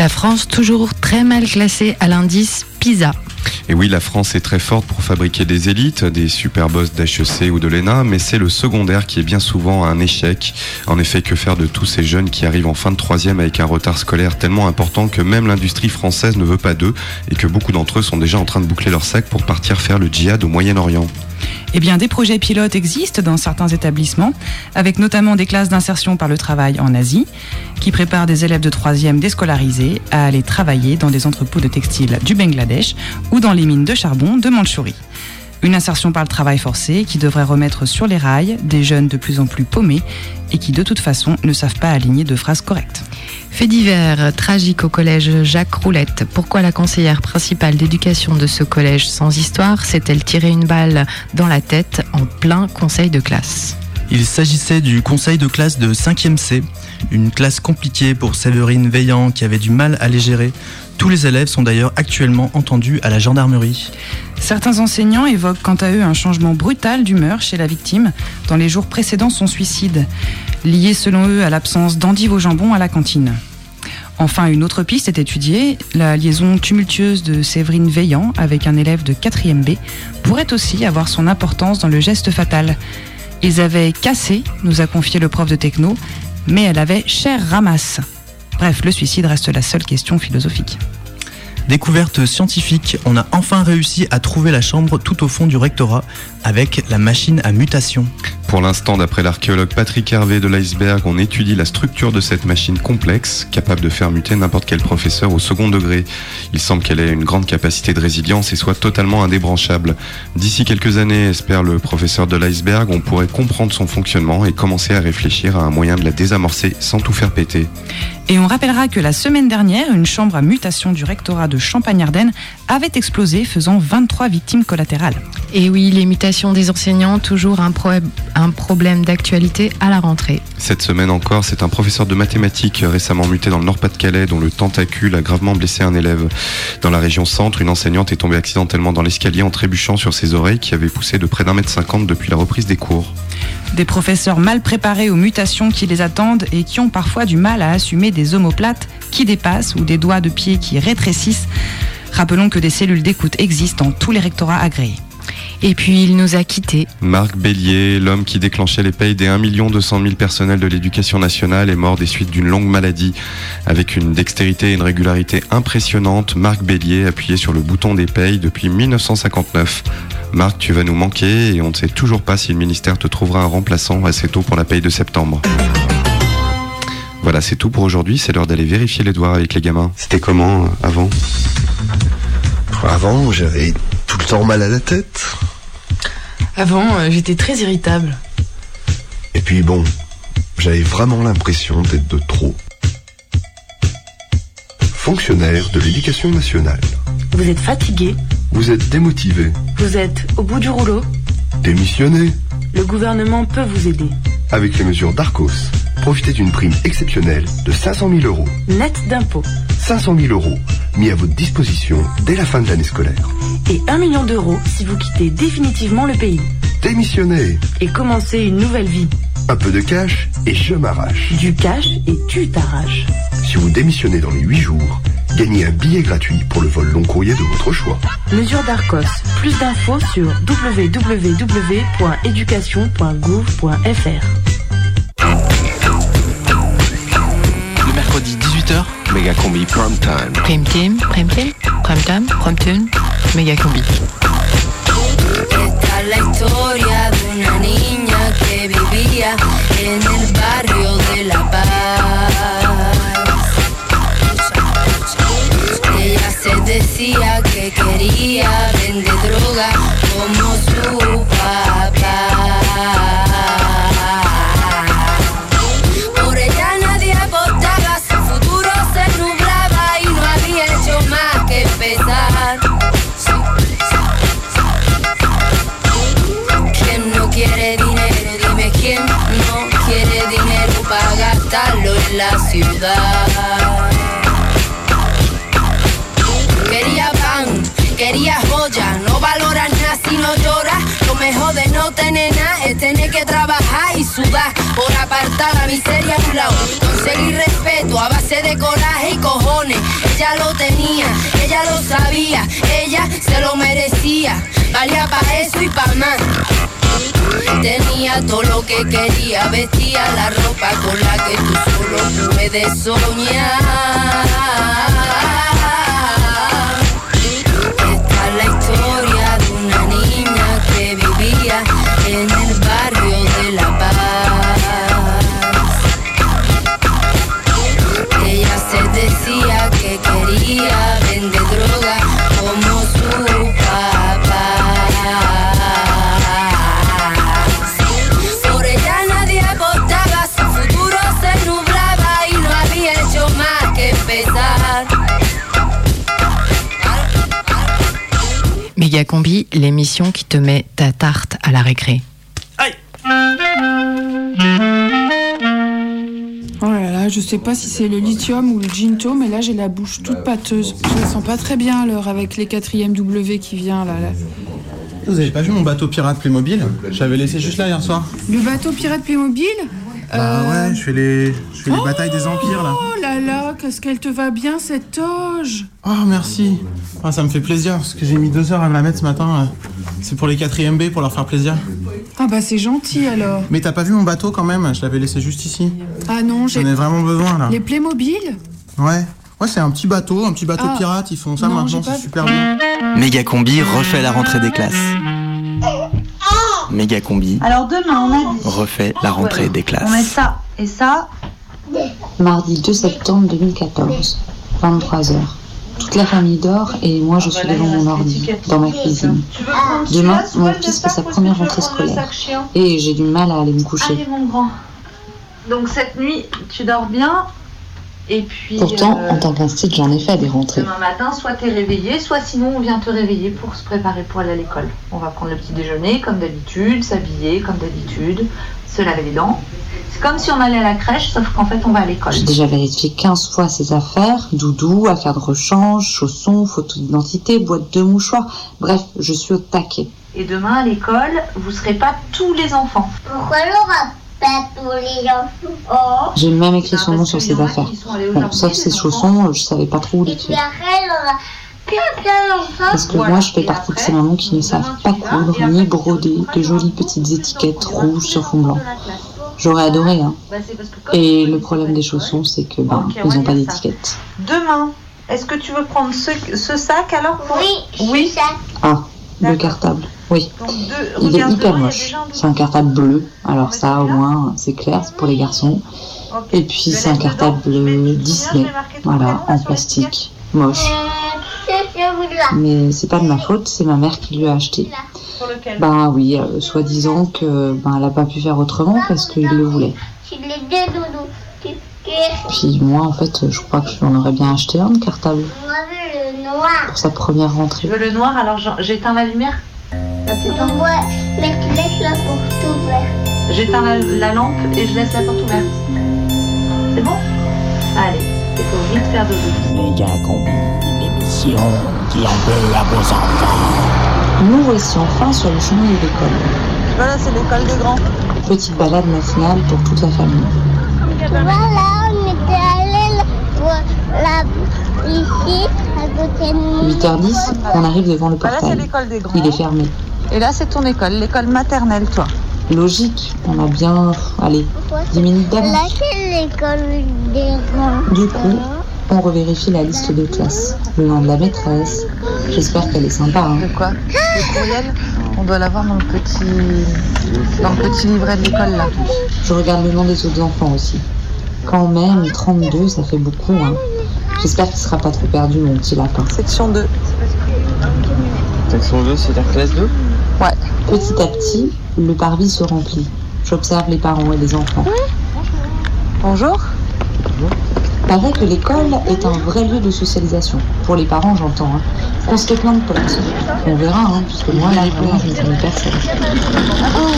La France toujours très mal classée à l'indice PISA. Et oui, la France est très forte pour fabriquer des élites, des super boss d'HEC ou de l'ENA, mais c'est le secondaire qui est bien souvent un échec. En effet, que faire de tous ces jeunes qui arrivent en fin de troisième avec un retard scolaire tellement important que même l'industrie française ne veut pas d'eux et que beaucoup d'entre eux sont déjà en train de boucler leur sac pour partir faire le djihad au Moyen-Orient? Eh bien, des projets pilotes existent dans certains établissements, avec notamment des classes d'insertion par le travail en Asie, qui préparent des élèves de troisième déscolarisés à aller travailler dans des entrepôts de textiles du Bangladesh ou dans les mines de charbon de Mandchourie. Une insertion par le travail forcé qui devrait remettre sur les rails des jeunes de plus en plus paumés et qui de toute façon ne savent pas aligner de phrases correctes. Fait divers tragique au collège Jacques Roulette. Pourquoi la conseillère principale d'éducation de ce collège sans histoire s'est-elle tiré une balle dans la tête en plein conseil de classe? Il s'agissait du conseil de classe de 5e C, une classe compliquée pour Séverine Veillant qui avait du mal à les gérer. Tous les élèves sont d'ailleurs actuellement entendus à la gendarmerie. Certains enseignants évoquent quant à eux un changement brutal d'humeur chez la victime dans les jours précédant son suicide, lié selon eux à l'absence d'endives au jambon à la cantine. Enfin, une autre piste est étudiée, la liaison tumultueuse de Séverine Veillant avec un élève de 4e B pourrait aussi avoir son importance dans le geste fatal. Ils avaient cassé, nous a confié le prof de techno, mais elle avait cher ramasse. Bref, le suicide reste la seule question philosophique. Découverte scientifique, on a enfin réussi à trouver la chambre tout au fond du rectorat avec la machine à mutation. Pour l'instant, d'après l'archéologue Patrick Hervé de l'iceberg, on étudie la structure de cette machine complexe, capable de faire muter n'importe quel professeur au second degré. Il semble qu'elle ait une grande capacité de résilience et soit totalement indébranchable. D'ici quelques années, espère le professeur de l'iceberg, on pourrait comprendre son fonctionnement et commencer à réfléchir à un moyen de la désamorcer sans tout faire péter. Et on rappellera que la semaine dernière, une chambre à mutation du rectorat de Champagne-Ardenne avait explosé, faisant 23 victimes collatérales. Et oui, les mutations des enseignants, toujours un, pro- un problème d'actualité à la rentrée. Cette semaine encore, c'est un professeur de mathématiques récemment muté dans le Nord-Pas-de-Calais dont le tentacule a gravement blessé un élève. Dans la région centre, une enseignante est tombée accidentellement dans l'escalier en trébuchant sur ses oreilles qui avaient poussé de près d'un mètre cinquante depuis la reprise des cours. Des professeurs mal préparés aux mutations qui les attendent et qui ont parfois du mal à assumer des omoplates qui dépassent ou des doigts de pied qui rétrécissent. Rappelons que des cellules d'écoute existent dans tous les rectorats agréés. Et puis il nous a quittés. Marc Bélier, l'homme qui déclenchait les payes des 1 200 000 personnels de l'éducation nationale, est mort des suites d'une longue maladie. Avec une dextérité et une régularité impressionnantes, Marc Bélier appuyait sur le bouton des payes depuis 1959. Marc, tu vas nous manquer et on ne sait toujours pas si le ministère te trouvera un remplaçant assez tôt pour la paye de septembre. Voilà, c'est tout pour aujourd'hui. C'est l'heure d'aller vérifier les doigts avec les gamins. C'était comment euh, avant? Avant, j'avais le temps mal à la tête. Avant, euh, j'étais très irritable. Et puis bon, j'avais vraiment l'impression d'être de trop. Fonctionnaire de l'éducation nationale. Vous êtes fatigué, Vous êtes démotivé, vous êtes au bout du rouleau. démissionné. Le gouvernement peut vous aider. Avec les mesures d'Arcos, profitez d'une prime exceptionnelle de 500 000 euros. Net d'impôts. 500 000 euros mis à votre disposition dès la fin de l'année scolaire. Et 1 million d'euros si vous quittez définitivement le pays. Démissionnez. Et commencez une nouvelle vie. Un peu de cash et je m'arrache. Du cash et tu t'arraches. Si vous démissionnez dans les 8 jours, gagnez un billet gratuit pour le vol long courrier de votre choix. Mesure d'Arcos. Plus d'infos sur www.education.gouv.fr. Méga combi prime time. Prime team, prime team, prime time, prime tune, méga combi. Esta es la historia de una niña que vivía en el barrio de La Paz. Ella se decía que quería vender droga como su papá. Empezar. ¿Quién no quiere dinero? Dime quién no quiere dinero para gastarlo en la ciudad. Quería joya, no valoras nada si no lloras. Lo mejor de no tener nada es tener que trabajar y sudar por apartar la miseria a un lado. Conseguir respeto a base de coraje y cojones. Ella lo tenía, ella lo sabía, ella se lo merecía. Valía para eso y para más. Tenía todo lo que quería, vestía la ropa con la que tú solo puedes soñar. Combi, l'émission qui te met ta tarte à la récré. Aïe Oh là là, je sais pas si c'est le lithium ou le ginto, mais là j'ai la bouche toute pâteuse. Je la sens pas très bien l'heure avec les 4e W qui vient là. là. Vous avez pas vu mon bateau pirate Playmobil? J'avais laissé juste là hier soir. Le bateau pirate Playmobil? Bah ouais, je fais les, je fais les batailles des empires là. Oh là là, qu'est-ce qu'elle te va bien cette toge Oh merci. Ah, ça me fait plaisir parce que j'ai mis deux heures à me la mettre ce matin. euh. C'est pour les 4ème B pour leur faire plaisir. Ah bah c'est gentil alors. Mais t'as pas vu mon bateau quand même? Je l'avais laissé juste ici. Ah non, j'ai. J'en ai vraiment besoin là. Les Playmobil? Ouais. Ouais, c'est un petit bateau, un petit bateau Ah. pirate. Ils font ça Non, maintenant, pas c'est super bien. Méga Combi refait la rentrée des classes. Méga Combi Alors demain, on a dit. refait la rentrée des On met classes. ça et ça. Mardi 2 septembre 2014, 23h. Toute la famille dort et moi je suis devant mon ordi, dans ma cuisine. Demain, mon fils fait sa première rentrée scolaire et j'ai du mal à aller me coucher. Allez mon grand. Donc cette nuit, tu dors bien. Et puis. Pourtant, euh, en tant qu'institut, j'en ai fait des rentrées. Demain matin, soit t'es réveillé, soit sinon on vient te réveiller pour se préparer pour aller à l'école. On va prendre le petit déjeuner comme d'habitude, s'habiller comme d'habitude, se laver les dents. C'est comme si on allait à la crèche, sauf qu'en fait on va à l'école. J'ai déjà vérifié 15 fois ses affaires, doudou, affaires de rechange, chaussons, photo d'identité, boîte de mouchoirs. Bref, je suis au taquet. Et demain à l'école, vous serez pas tous les enfants. Pourquoi Laura? Pas tous les enfants Oh J'ai même écrit son nom sur ses affaires. Bon, sauf ses chaussons, je savais pas trop où puis l'écrire. Parce que moi, je fais partie de ces mamans qui ne savent pas coudre ni broder de jolies petites étiquettes rouges sur fond blanc. J'aurais adoré, hein. Et le problème des chaussons, c'est que ben, ils n'ont pas d'étiquette. Demain, est-ce que tu veux prendre ce, ce sac alors pour... Oui, Oui. Ah, le cartable. Oui. Donc deux, Il est hyper moche. C'est un cartable bleu. Alors ça, au moins, c'est clair, c'est pour les garçons. Et puis c'est un cartable Disney. Voilà, en plastique. Moche. Celui-là. Mais c'est pas de ma faute, c'est ma mère qui lui a acheté. Lequel? Ben oui, euh, soi-disant que ben elle a pas pu faire autrement parce qu'il le voulait. C'est les deux doudous. Puis moi en fait, je crois que je lui en aurais bien acheté un de cartable Moi, je veux le noir. pour sa première Tu rentrée. veux le noir alors j'en- j'éteins la lumière Ouais, mais tu laisses la porte ouverte. J'éteins la, la lampe et je laisse la porte ouverte. C'est bon? Allez, il faut vite faire dodo. Méga Combi, l'émission qui en veut à vos enfants. Nous voici enfin sur le chemin de l'école. Voilà, c'est l'école des grands. Petite balade matinale pour toute la famille. Voilà, on était allé là, ici, à côté de nous. 8h10, on arrive devant le Bah là, c'est portail. l'école des grands. Il est fermé. Et là, c'est ton école, l'école maternelle, toi. Logique, on a bien, allez, 10 minutes Là, d'avance. c'est l'école des grands. Du coup, on revérifie la liste de classe, le nom de la maîtresse. J'espère qu'elle est sympa. Hein. De quoi Le courriel On doit l'avoir dans le petit dans le petit livret de l'école là. Je regarde le nom des autres enfants aussi. Quand même, 32, ça fait beaucoup. Hein. J'espère qu'il sera pas trop perdu, mon petit lapin. Section 2. Section 2, c'est la classe 2 Ouais. Petit à petit, le parvis se remplit. J'observe les parents et les enfants. Bonjour. Paraît que l'école est un vrai lieu de socialisation. Pour les parents, j'entends. Hein. On se fait plein de potes. On verra, hein, puisque moi, là, vraiment, je ne connais personne. Oh, ouais.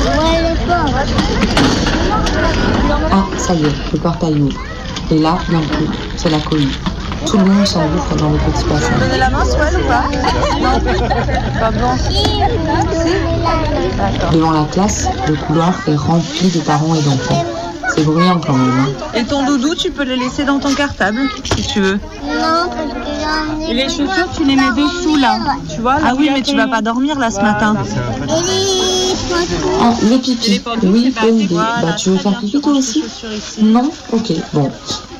Ah, ça y est, le portail ouvre. Et là, d'un coup, c'est la cohue. Tout le monde s'engouffre dans le petit passage. Donnez la main, Swell, ou pas Non. Pas bon. Devant la classe, le couloir est rempli de parents et d'enfants. C'est bruyant quand même. hein. Et ton doudou, tu peux le laisser dans ton cartable, si tu veux. Non, parce que j'en ai Et les chaussures, tu les mets dessous là. Tu vois Ah oui, mais tu vas pas dormir là ce matin. Et les photos. Ah, le pipi. Oui, bonne idée. Bah, tu veux faire pipi toi aussi Non Ok, bon.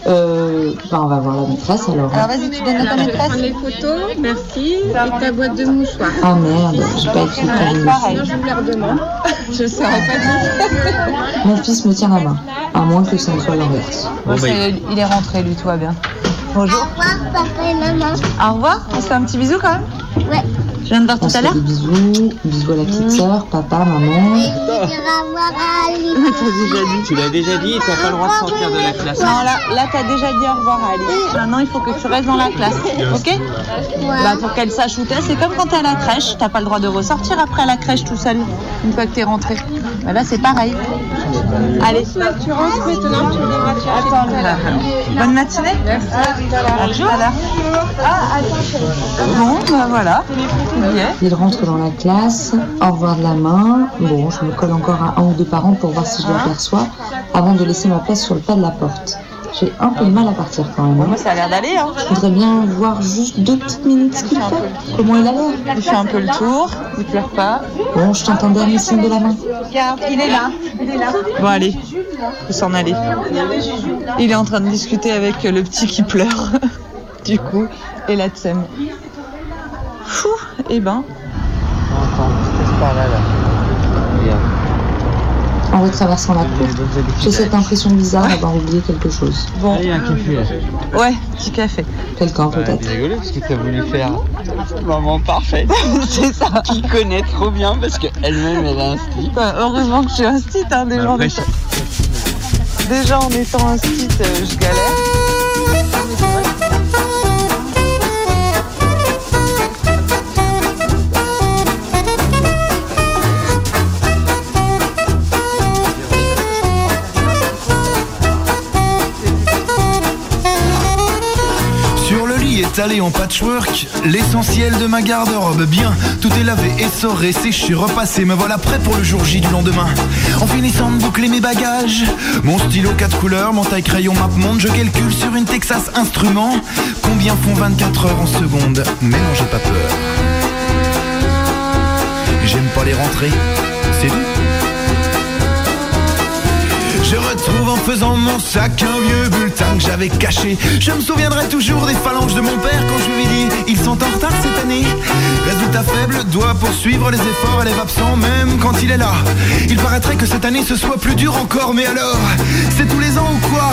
Euh, bah, on va voir la maîtresse alors. Alors vas-y, tu donnes à ta maîtresse. les photos, merci. Et ta boîte de mouchoirs. Ah merde, j'ai pas écrit. Sinon, je vous les redemande. Je saurais pas dire. Mon fils me tient la main, à moins que ça ne soit l'inverse. Bon, est, il est rentré, lui, tout va bien. Bonjour. Au revoir, papa et maman. Au revoir. On se fait un petit bisou quand même Ouais. Je viens de voir On tout se à l'heure des bisous, bisous à la petite sœur, papa, maman. Tu l'as déjà dit, t'as pas le droit de sortir de la classe. Non, là, là t'as déjà dit au revoir à Alice. Maintenant, il faut que tu restes dans la classe, ok Bah, pour qu'elle sache où t'es, c'est comme quand t'es à la crèche, t'as pas le droit de ressortir après la crèche tout seul, une fois que t'es rentré. Bah là, c'est pareil. Allez. Tu rentres maintenant, tu Attends, là. Bonne matinée. Merci. À tout à l'heure. Ah, attends, Bon, bah voilà. Il rentre dans la classe, au revoir de la main. Bon, je me colle encore à un ou deux parents pour voir si je l'aperçois avant de laisser ma place sur le pas de la porte. J'ai un peu de mal à partir quand même. hein. Moi, ça a l'air d'aller, hein. Je voudrais bien voir juste deux petites minutes ce qu'il fait. Comment il a l'air Il fait un peu le tour, il pleure pas. Bon, je t'entends dernier signe de la main. Regarde, il est là. Il est là. Bon, allez, faut s'en aller. Il est en train de discuter avec le petit qui pleure, du coup, et la tsem. Fou, eh ben. En retraversant la cour, j'ai cette impression bizarre d'avoir oublié quelque chose. Bon. Il y a un café là. Ouais, petit café. Quelqu'un peut-être. C'est rigolo parce que t'as voulu faire maman parfaite. C'est ça. Qui connaît trop bien parce qu'elle-même elle a un style. Bah, heureusement que je suis un site, hein, déjà, en Après, étant... déjà en étant un site, euh, je galère. Étalé en patchwork, l'essentiel de ma garde-robe bien. Tout est lavé, essoré, séché, repassé. Me voilà prêt pour le jour J du lendemain. En finissant de boucler mes bagages, mon stylo 4 couleurs, mon taille crayon map monde, je calcule sur une Texas Instrument combien font 24 heures en seconde. Mais non, j'ai pas peur. J'aime pas les rentrées, c'est tout. Faisant mon sac un vieux bulletin que j'avais caché. Je me souviendrai toujours des phalanges de mon père quand je lui ai dit ils sont en retard cette année. Résultat faible, doit poursuivre les efforts, élève absent même quand il est là. Il paraîtrait que cette année ce soit plus dur encore, mais alors, c'est tous les ans ou quoi?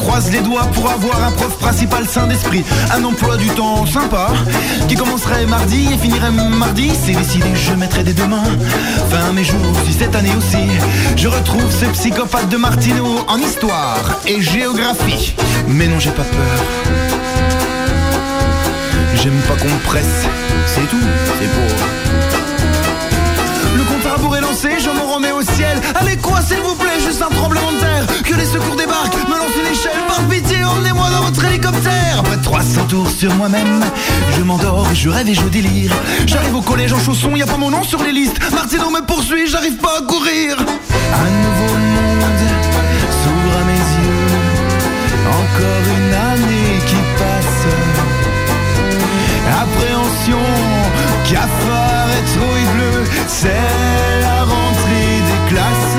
Croise les doigts pour avoir un prof principal sain d'esprit. Un emploi du temps sympa, qui commencerait mardi et finirait mardi. C'est décidé, je mettrai des deux mains. Fin mes jours, si cette année aussi, je retrouve ce psychopathe de Martineau en histoire et géographie. Mais non, j'ai pas peur. J'aime pas qu'on presse, c'est tout, c'est beau. Je me remets au ciel. Allez quoi, s'il vous plaît, juste un tremblement de terre. Que les secours débarquent, me lancent une échelle. Par pitié, emmenez-moi dans votre hélicoptère. Après 300 tours sur moi-même, je m'endors, je rêve et je délire. J'arrive au collège en chaussons, y a pas mon nom sur les listes. Martino me poursuit, j'arrive pas à courir. Un nouveau Appréhension, cafard et trouille bleue, c'est la rentrée des classes.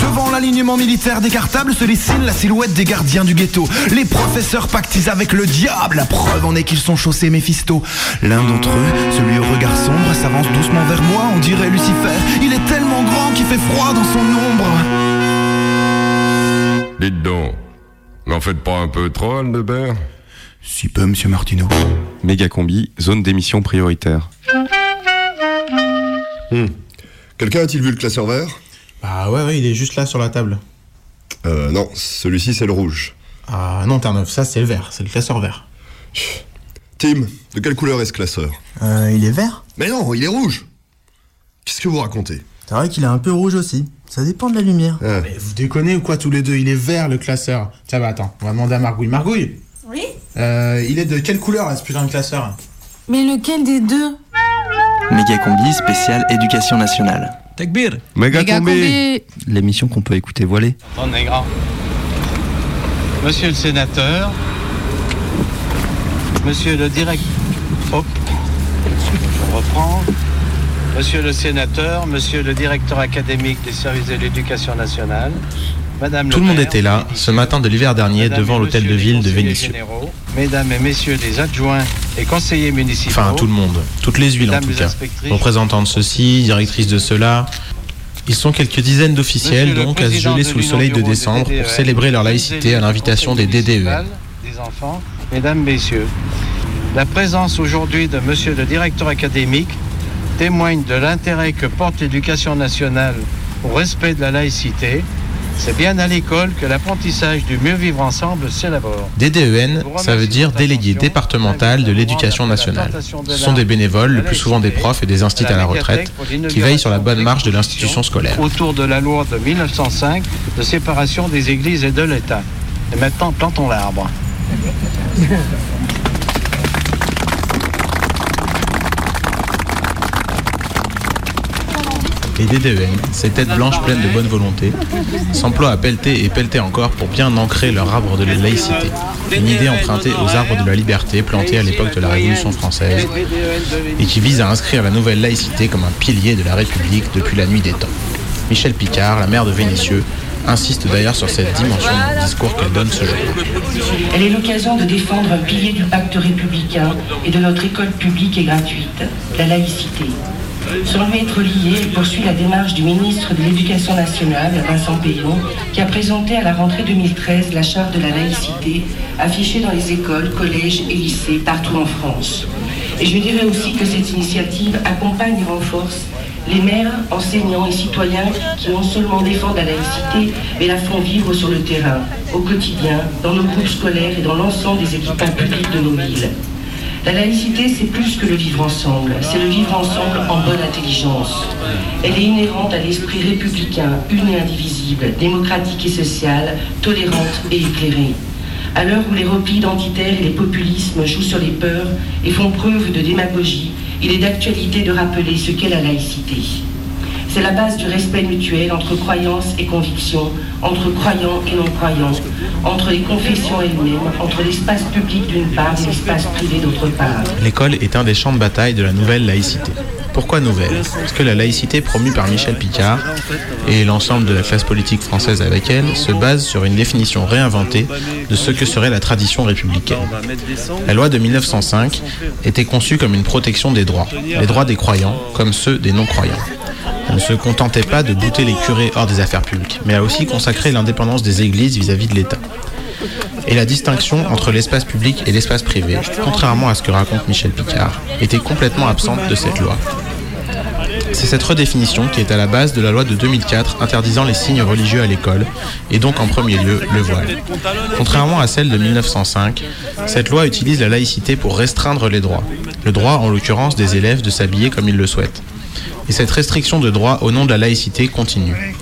Devant l'alignement militaire décartable se dessine la silhouette des gardiens du ghetto. Les professeurs pactisent avec le diable, la preuve en est qu'ils sont chaussés Méphisto. L'un d'entre eux, celui au regard sombre, s'avance doucement vers moi, on dirait Lucifer. Il est tellement grand qu'il fait froid dans son ombre. Dites donc, n'en faites pas un peu trop, Aldebert Si peu, monsieur Martineau. Méga combi, zone d'émission prioritaire. Hmm. Quelqu'un a-t-il vu le classeur vert? Bah ouais, ouais, il est juste là sur la table. Euh, non, celui-ci c'est le rouge. Ah non, Terre-Neuve, ça c'est le vert, c'est le classeur vert. Tim, de quelle couleur est ce classeur? Euh, il est vert? Mais non, il est rouge Qu'est-ce que vous racontez? C'est vrai qu'il est un peu rouge aussi. Ça dépend de la lumière. Mais vous déconnez ou quoi tous les deux? Il est vert le classeur. Tiens bah attends, on va demander à Margouille. Margouille Oui euh, Il est de quelle couleur ce putain de classeur Mais lequel des deux Méga combi spécial éducation nationale. Takbir Méga Méga combi. combi. L'émission qu'on peut écouter voilée. Attendez, grand. Monsieur le sénateur, monsieur le directeur. Hop. Je reprends. Monsieur le sénateur, monsieur le directeur académique des services de l'éducation nationale, Madame Tout le monde était là, ce matin de l'hiver dernier, devant l'hôtel de ville de Vénissieux. Mesdames et messieurs les adjoints et conseillers municipaux. Enfin, tout le monde, toutes les huiles en tout cas. Représentants de ceci, directrices de cela. Ils sont quelques dizaines d'officiels donc à se geler sous le soleil de décembre pour célébrer leur laïcité à l'invitation des enfants, mesdames, messieurs, la présence aujourd'hui de monsieur le directeur académique témoigne de l'intérêt que porte l'éducation nationale au respect de la laïcité. C'est bien à l'école que l'apprentissage du mieux vivre ensemble s'élabore. DDEN, ça veut dire délégué départemental de l'éducation nationale. Ce sont des bénévoles, le plus souvent des profs et des instituts à la retraite, qui veillent sur la bonne marche de l'institution scolaire. Autour de la loi de 1905 de séparation des églises et de l'État. Et maintenant, plantons l'arbre. Les DDEN, ces têtes blanches pleines de bonne volonté, s'emploient à pelleter et pelleter encore pour bien ancrer leur arbre de la laïcité. Une idée empruntée aux arbres de la liberté plantés à l'époque de la Révolution française et qui vise à inscrire la nouvelle laïcité comme un pilier de la République depuis la nuit des temps. Michel Picard, la maire de Vénissieux, insiste d'ailleurs sur cette dimension le discours qu'elle donne ce jour. Elle est l'occasion de défendre un pilier du pacte républicain et de notre école publique et gratuite, la laïcité. Lui être lié, elle poursuit la démarche du ministre de l'Éducation nationale, Vincent Payon, qui a présenté à la rentrée 2013 la charte de la laïcité, affichée dans les écoles, collèges et lycées partout en France. Et je dirais aussi que cette initiative accompagne et renforce les maires, enseignants et citoyens qui non seulement défendent la laïcité, mais la font vivre sur le terrain, au quotidien, dans nos groupes scolaires et dans l'ensemble des équipements publics de nos villes. La laïcité, c'est plus que le vivre ensemble, c'est le vivre ensemble en bonne intelligence. Elle est inhérente à l'esprit républicain, une et indivisible, démocratique et social, tolérante et éclairée. À l'heure où les replis identitaires et les populismes jouent sur les peurs et font preuve de démagogie, il est d'actualité de rappeler ce qu'est la laïcité. C'est la base du respect mutuel entre croyances et convictions, entre croyants et non-croyants, entre les confessions elles-mêmes, entre l'espace public d'une part et l'espace privé d'autre part. L'école est un des champs de bataille de la nouvelle laïcité. Pourquoi nouvelle? Parce que la laïcité promue par Michel Picard et l'ensemble de la classe politique française avec elle se base sur une définition réinventée de ce que serait la tradition républicaine. La loi de 1905 était conçue comme une protection des droits, les droits des croyants comme ceux des non-croyants. Ne se contentait pas de bouter les curés hors des affaires publiques, mais a aussi consacré l'indépendance des églises vis-à-vis de l'État. Et la distinction entre l'espace public et l'espace privé, contrairement à ce que raconte Michel Picard, était complètement absente de cette loi. C'est cette redéfinition qui est à la base de la loi de 2004 interdisant les signes religieux à l'école, et donc en premier lieu le voile. Contrairement à celle de 1905, cette loi utilise la laïcité pour restreindre les droits. Le droit, en l'occurrence, des élèves de s'habiller comme ils le souhaitent. Et cette restriction de droit au nom de la laïcité continue.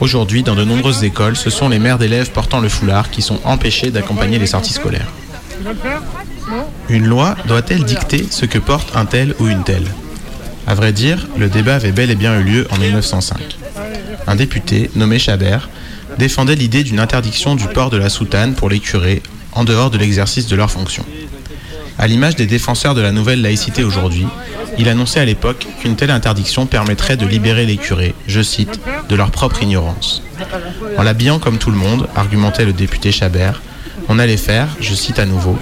Aujourd'hui, dans de nombreuses écoles, ce sont les mères d'élèves portant le foulard qui sont empêchées d'accompagner les sorties scolaires. Une loi doit-elle dicter ce que porte un tel ou une telle? À vrai dire, le débat avait bel et bien eu lieu en 1905. Un député, nommé Chabert, défendait l'idée d'une interdiction du port de la soutane pour les curés en dehors de l'exercice de leurs fonctions. À l'image des défenseurs de la nouvelle laïcité aujourd'hui, il annonçait à l'époque qu'une telle interdiction permettrait de libérer les curés, je cite, de leur propre ignorance. En l'habillant comme tout le monde, argumentait le député Chabert, on allait faire, je cite à nouveau,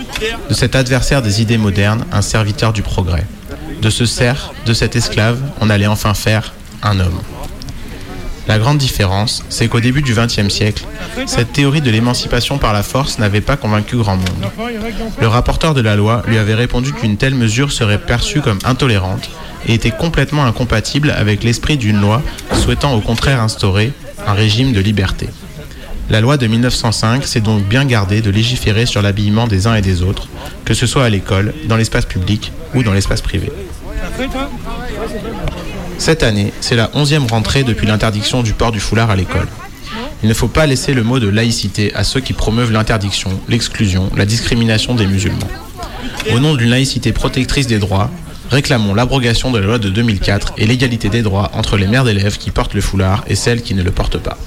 de cet adversaire des idées modernes un serviteur du progrès. De ce cerf, de cet esclave, on allait enfin faire un homme. La grande différence, c'est qu'au début du XXe siècle, cette théorie de l'émancipation par la force n'avait pas convaincu grand monde. Le rapporteur de la loi lui avait répondu qu'une telle mesure serait perçue comme intolérante et était complètement incompatible avec l'esprit d'une loi souhaitant au contraire instaurer un régime de liberté. La loi de 1905 s'est donc bien gardée de légiférer sur l'habillement des uns et des autres, que ce soit à l'école, dans l'espace public ou dans l'espace privé. Cette année, c'est la onzième rentrée depuis l'interdiction du port du foulard à l'école. Il ne faut pas laisser le mot de laïcité à ceux qui promeuvent l'interdiction, l'exclusion, la discrimination des musulmans. Au nom d'une laïcité protectrice des droits, réclamons l'abrogation de la loi de 2004 et l'égalité des droits entre les mères d'élèves qui portent le foulard et celles qui ne le portent pas.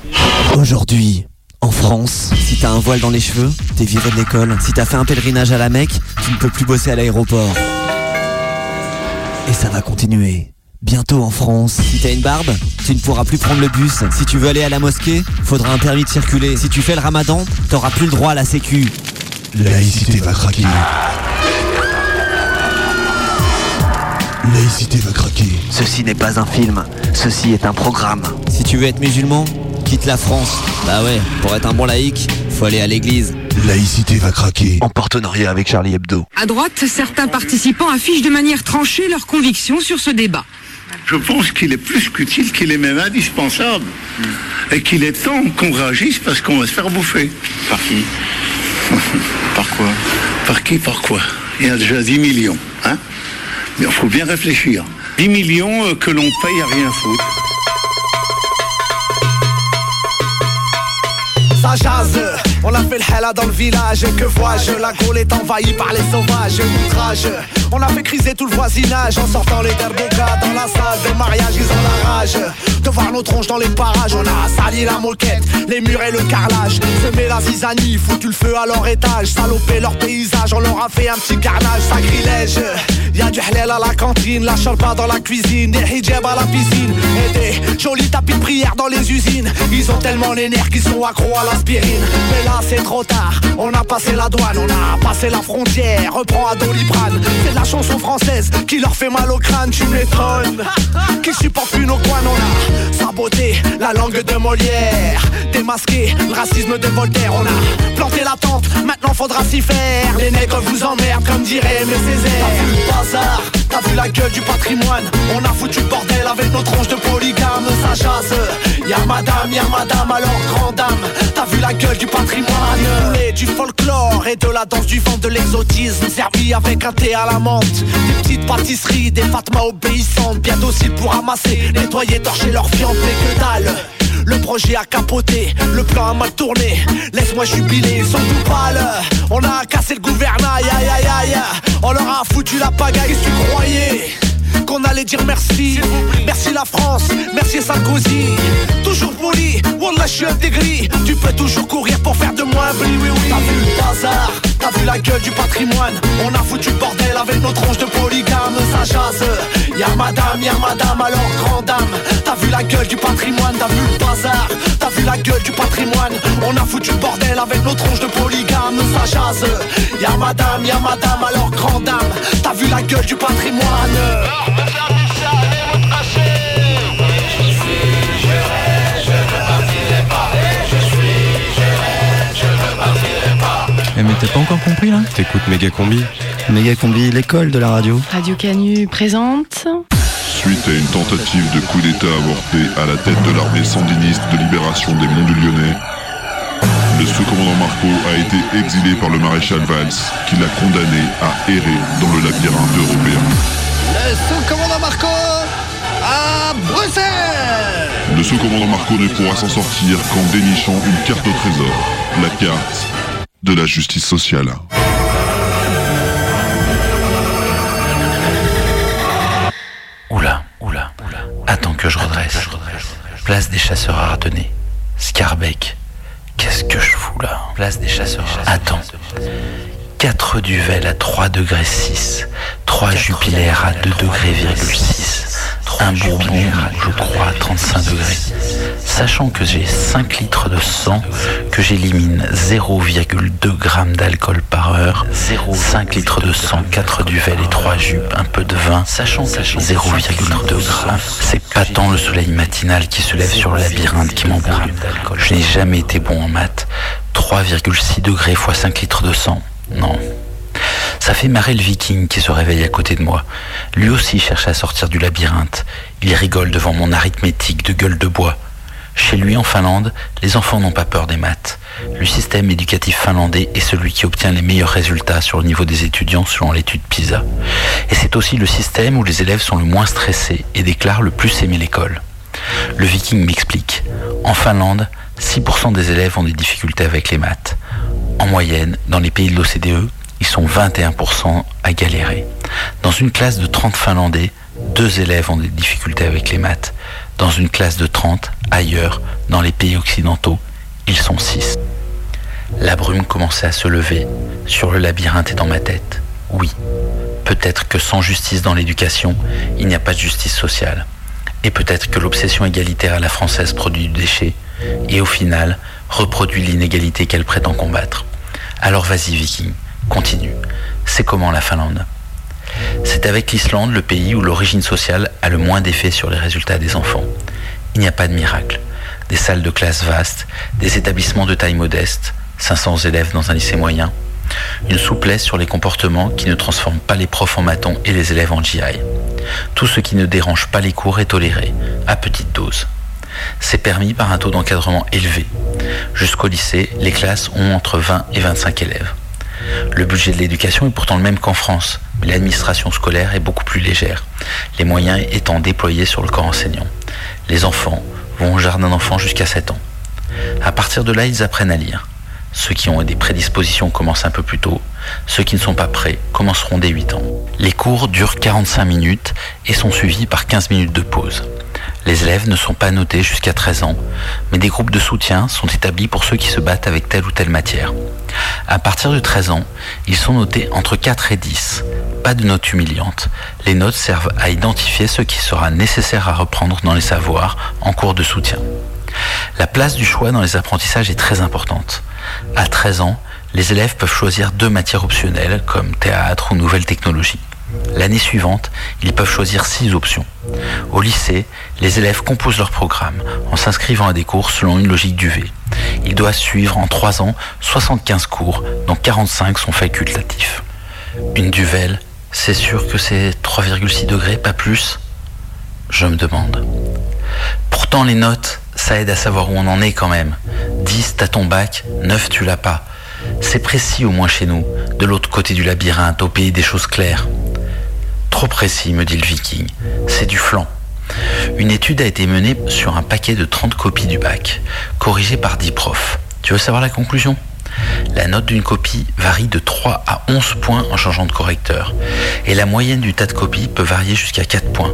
Aujourd'hui, en France, si t'as un voile dans les cheveux, t'es viré de l'école. Si t'as fait un pèlerinage à la Mecque, tu ne peux plus bosser à l'aéroport. Et ça va continuer. Bientôt en France. Si t'as une barbe, tu ne pourras plus prendre le bus. Si tu veux aller à la mosquée, faudra un permis de circuler. Si tu fais le ramadan, t'auras plus le droit à la sécu. Laïcité va craquer. Laïcité va craquer. Ceci n'est pas un film, ceci est un programme. Si tu veux être musulman, quitte la France. Bah ouais, pour être un bon laïc, faut aller à l'église. Laïcité va craquer. En partenariat avec Charlie Hebdo. À droite, certains participants affichent de manière tranchée leurs convictions sur ce débat. Je pense qu'il est plus qu'utile, qu'il est même indispensable. Et qu'il est temps qu'on réagisse parce qu'on va se faire bouffer. Par qui? Par quoi? Par qui, par quoi? Il y a déjà 10 millions. Hein? Mais il faut bien réfléchir. 10 millions euh, que l'on paye à rien foutre. ça jase On a fait le hella dans le village Que vois-je? La Gaule est envahie par les sauvages Outrage. On a fait criser tout le voisinage En sortant les derbogas dans la salle de mariage Ils ont la rage De voir nos tronches dans les parages. On a sali la moquette Les murs et le carrelage. Semé la zizanie Foutu le feu à leur étage. Salopé leur paysage On leur a fait un petit carnage Sacrilège Y'a du halal à la cantine La charpa dans la cuisine Des hijabs à la piscine. Et des jolis tapis de prière dans les usines. Ils ont tellement les nerfs qu'ils sont accros à l'aspirine c'est trop tard. On a passé la douane On a passé la frontière. Reprends à Doliprane. C'est la chanson française Qui leur fait mal au crâne. Tu m'étonnes. Qui supporte plus nos coins On a saboté la langue de Molière. Démasqué le racisme de Voltaire On a planté la tente. Maintenant faudra s'y faire. Les nègres vous emmerdent comme dirait mes Césaire. Bazar T'as vu la gueule du patrimoine. On a foutu le bordel avec nos tronches de polygame Ça jase. Y'a madame, y'a madame alors grande dame. T'as vu la gueule du patrimoine Du folklore et de la danse du vent de l'exotisme. Servi avec un thé à la menthe. Des petites pâtisseries, des fatmas obéissantes. Bien dociles pour ramasser, nettoyer, torcher leur viande que dalle le projet a capoté, le plan a mal tourné. Laisse-moi jubiler, ils sont tout pâles On a cassé le gouvernail, aïe aïe aïe. On leur a foutu la pagaille, tu croyais qu'on allait dire merci. Merci la France, merci Sarkozy. Toujours poli, Wallah je suis intégré Tu peux toujours courir pour faire de moi un bli, oui oui. T'as vu le bazar, t'as vu la gueule du patrimoine? On a foutu le bordel avec nos tronches de polygame. Ça jase, y'a madame, y'a madame alors grande dame. T'as vu la gueule du patrimoine, t'as vu le bazar. T'as vu la gueule du patrimoine. On a foutu le bordel avec nos tronches de polygame. Ça jase, y'a madame, y'a madame alors grande dame. T'as vu la gueule du patrimoine? T'as pas encore compris là T'écoutes Méga Combi Méga Combi, l'école de la radio. Radio Canu présente. Suite à une tentative de coup d'État avorté à la tête de l'armée sandiniste de libération des Monts du Lyonnais, le sous-commandant Marco a été exilé par le maréchal Valls, qui l'a condamné à errer dans le labyrinthe européen. Le sous-commandant Marco à Bruxelles Le sous-commandant Marco ne pourra s'en sortir qu'en dénichant une carte au trésor, la carte de la justice sociale. Oula, oula, attends que je redresse. Place des chasseurs ardennais. Scarbeck. Qu'est-ce que je fous là? Place des chasseurs Attends. 4 Duvel à 3 degrés 6. 3 Jupiler à 2 degrés 6. Un Bourbon, je crois, à 35 degrés. Sachant que j'ai 5 litres de sang, que j'élimine 0,2 grammes d'alcool par heure, 5 litres de sang, 4 Duvel et 3 jupes, un peu de vin, sachant que 0,2 grammes, c'est pas tant le soleil matinal qui se lève sur le labyrinthe qui m'embrouille. Je n'ai jamais été bon en maths. 3,6 degrés fois 5 litres de sang. Non. Ça fait marrer le viking qui se réveille à côté de moi. Lui aussi cherche à sortir du labyrinthe. Il rigole devant mon arithmétique de gueule de bois. Chez lui en Finlande, les enfants n'ont pas peur des maths. Le système éducatif finlandais est celui qui obtient les meilleurs résultats sur le niveau des étudiants selon l'étude PISA. Et c'est aussi le système où les élèves sont le moins stressés et déclarent le plus aimer l'école. Le viking m'explique. En Finlande, 6% des élèves ont des difficultés avec les maths. En moyenne, dans les pays de l'OCDE, ils sont 21% à galérer. Dans une classe de 30 Finlandais, deux élèves ont des difficultés avec les maths. Dans une classe de 30, ailleurs, dans les pays occidentaux, ils sont 6. La brume commençait à se lever, sur le labyrinthe et dans ma tête. Oui, Peut-être que sans justice dans l'éducation, il n'y a pas de justice sociale. Et peut-être que l'obsession égalitaire à la française produit du déchet, et au final, reproduit l'inégalité qu'elle prétend combattre. Alors vas-y Viking, continue. C'est comment la Finlande? C'est avec l'Islande le pays où l'origine sociale a le moins d'effet sur les résultats des enfants. Il n'y a pas de miracle. Des salles de classe vastes, des établissements de taille modeste, 500 élèves dans un lycée moyen, une souplesse sur les comportements qui ne transforment pas les profs en matons et les élèves en GI. Tout ce qui ne dérange pas les cours est toléré, à petite dose. C'est permis par un taux d'encadrement élevé. Jusqu'au lycée, les classes ont entre 20 et 25 élèves. Le budget de l'éducation est pourtant le même qu'en France, mais l'administration scolaire est beaucoup plus légère, les moyens étant déployés sur le corps enseignant. Les enfants vont au jardin d'enfants jusqu'à 7 ans. À partir de là, ils apprennent à lire. Ceux qui ont des prédispositions commencent un peu plus tôt. Ceux qui ne sont pas prêts commenceront dès 8 ans. Les cours durent 45 minutes et sont suivis par 15 minutes de pause. Les élèves ne sont pas notés jusqu'à 13 ans, mais des groupes de soutien sont établis pour ceux qui se battent avec telle ou telle matière. À partir de 13 ans, ils sont notés entre 4 et 10. Pas de notes humiliantes. Les notes servent à identifier ce qui sera nécessaire à reprendre dans les savoirs en cours de soutien. La place du choix dans les apprentissages est très importante. À 13 ans, les élèves peuvent choisir deux matières optionnelles comme théâtre ou nouvelles technologies. L'année suivante, ils peuvent choisir six options. Au lycée, les élèves composent leur programme en s'inscrivant à des cours selon une logique du V. Ils doivent suivre en 3 ans 75 cours, dont 45 sont facultatifs. Une duvel, c'est sûr que c'est 3,6 degrés, pas plus? Je me demande. Pourtant, les notes, ça aide à savoir où on en est quand même. 10, t'as ton bac, 9, tu l'as pas. C'est précis au moins chez nous, de l'autre côté du labyrinthe, au pays des choses claires. Trop précis, me dit le viking. C'est du flanc. Une étude a été menée sur un paquet de 30 copies du bac, corrigées par 10 profs. Tu veux savoir la conclusion? La note d'une copie varie de 3 à 11 points en changeant de correcteur. Et la moyenne du tas de copies peut varier jusqu'à 4 points.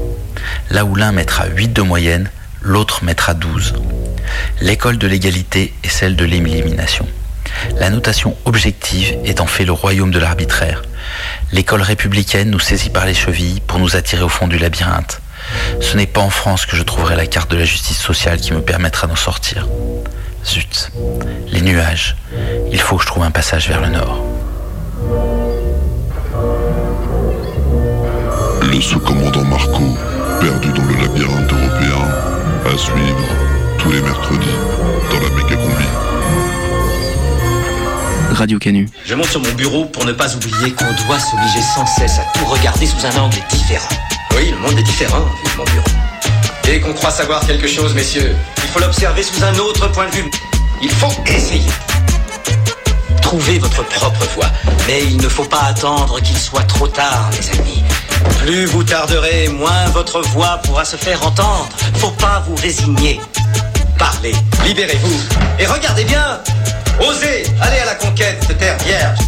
Là où l'un mettra 8 de moyenne, l'autre mettra 12. L'école de l'égalité est celle de l'élimination. La notation objective est en fait le royaume de l'arbitraire. L'école républicaine nous saisit par les chevilles pour nous attirer au fond du labyrinthe. Ce n'est pas en France que je trouverai la carte de la justice sociale qui me permettra d'en sortir. Zut, les nuages. Il faut que je trouve un passage vers le nord. Le sous-commandant Marco, perdu dans le labyrinthe européen, à suivre tous les mercredis dans la méga. Radio Canu. Je monte sur mon bureau pour ne pas oublier qu'on doit s'obliger sans cesse à tout regarder sous un angle différent. Oui, le monde est différent vu mon bureau. Dès qu'on croit savoir quelque chose, messieurs, il faut l'observer sous un autre point de vue. Il faut essayer. Trouvez votre propre voie, mais il ne faut pas attendre qu'il soit trop tard, mes amis. Plus vous tarderez, moins votre voix pourra se faire entendre. Faut pas vous résigner. Parlez, libérez-vous et regardez bien. Osez, allez à la conquête de terre vierge.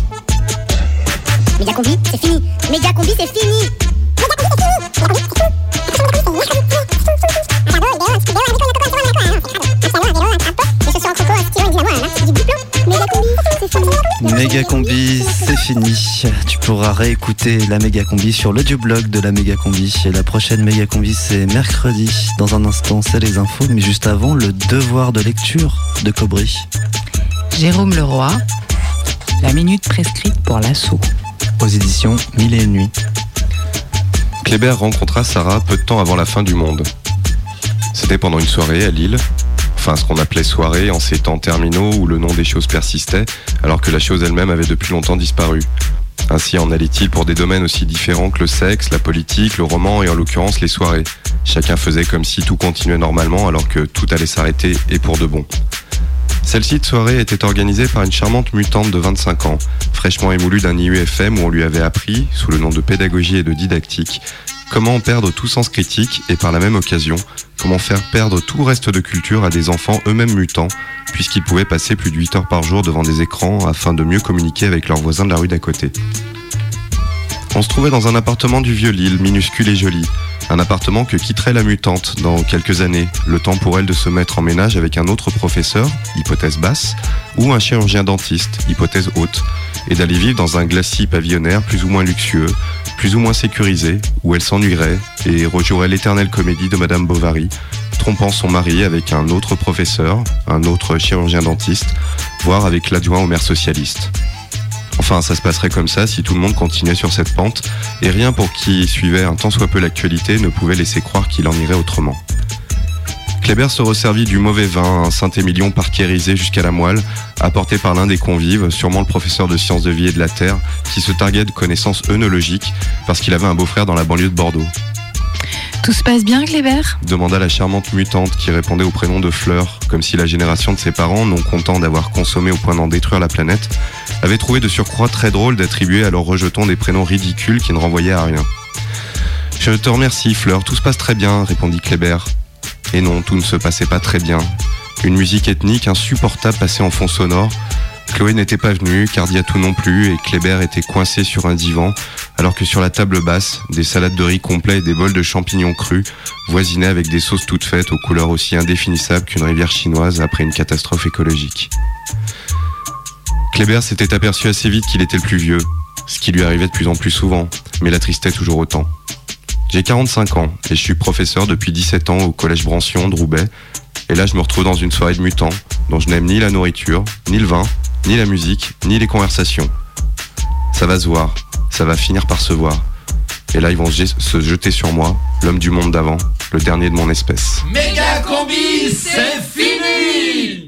Méga combi, c'est fini. Méga combi, c'est fini. Méga combi, c'est fini. Tu pourras réécouter la méga combi sur l'audioblog de la méga combi. Et la prochaine méga combi, c'est mercredi. Dans un instant, c'est les infos, mais juste avant, le devoir de lecture de Cobry. Jérôme Leroy, la minute prescrite pour l'assaut. Aux éditions Mille et une nuits. Kléber rencontra Sarah peu de temps avant la fin du monde. C'était pendant une soirée à Lille, enfin ce qu'on appelait soirée en ces temps terminaux où le nom des choses persistait, alors que la chose elle-même avait depuis longtemps disparu. Ainsi en allait-il pour des domaines aussi différents que le sexe, la politique, le roman et en l'occurrence les soirées. Chacun faisait comme si tout continuait normalement alors que tout allait s'arrêter et pour de bon. Celle-ci de soirée était organisée par une charmante mutante de 25 ans, fraîchement émoulue d'un IUFM où on lui avait appris, sous le nom de pédagogie et de didactique, comment perdre tout sens critique et par la même occasion, comment faire perdre tout reste de culture à des enfants eux-mêmes mutants, puisqu'ils pouvaient passer plus de 8 heures par jour devant des écrans afin de mieux communiquer avec leurs voisins de la rue d'à côté. On se trouvait dans un appartement du vieux Lille, minuscule et joli. Un appartement que quitterait la mutante dans quelques années, le temps pour elle de se mettre en ménage avec un autre professeur, hypothèse basse, ou un chirurgien dentiste, hypothèse haute, et d'aller vivre dans un glacis pavillonnaire plus ou moins luxueux, plus ou moins sécurisée, où elle s'ennuierait et rejouerait l'éternelle comédie de Madame Bovary, trompant son mari avec un autre professeur, un autre chirurgien dentiste, voire avec l'adjoint au maire socialiste. Enfin, ça se passerait comme ça si tout le monde continuait sur cette pente, et rien pour qui suivait un tant soit peu l'actualité ne pouvait laisser croire qu'il en irait autrement. Kléber se resservit du mauvais vin, un Saint-Émilion parkérisé jusqu'à la moelle, apporté par l'un des convives, sûrement le professeur de sciences de vie et de la terre, qui se targuait de connaissances œnologiques parce qu'il avait un beau-frère dans la banlieue de Bordeaux. Tout se passe bien, Kléber demanda la charmante mutante qui répondait au prénom de Fleur, comme si la génération de ses parents, non contents d'avoir consommé au point d'en détruire la planète, avait trouvé de surcroît très drôle d'attribuer à leurs rejetons des prénoms ridicules qui ne renvoyaient à rien. Je te remercie, Fleur, tout se passe très bien, répondit Kléber. Et non, tout ne se passait pas très bien. Une musique ethnique insupportable passait en fond sonore. Chloé n'était pas venue, Cardiatou non plus, et Kléber était coincé sur un divan, alors que sur la table basse, des salades de riz complets et des bols de champignons crus voisinaient avec des sauces toutes faites aux couleurs aussi indéfinissables qu'une rivière chinoise après une catastrophe écologique. Kléber s'était aperçu assez vite qu'il était le plus vieux, ce qui lui arrivait de plus en plus souvent, mais l'attristait toujours autant. J'ai 45 ans et je suis professeur depuis 17 ans au collège Brancion de Roubaix. Et là, je me retrouve dans une soirée de mutants dont je n'aime ni la nourriture, ni le vin, ni la musique, ni les conversations. Ça va se voir, ça va finir par se voir. Et là, ils vont se jeter sur moi, l'homme du monde d'avant, le dernier de mon espèce. Méga combi, c'est fini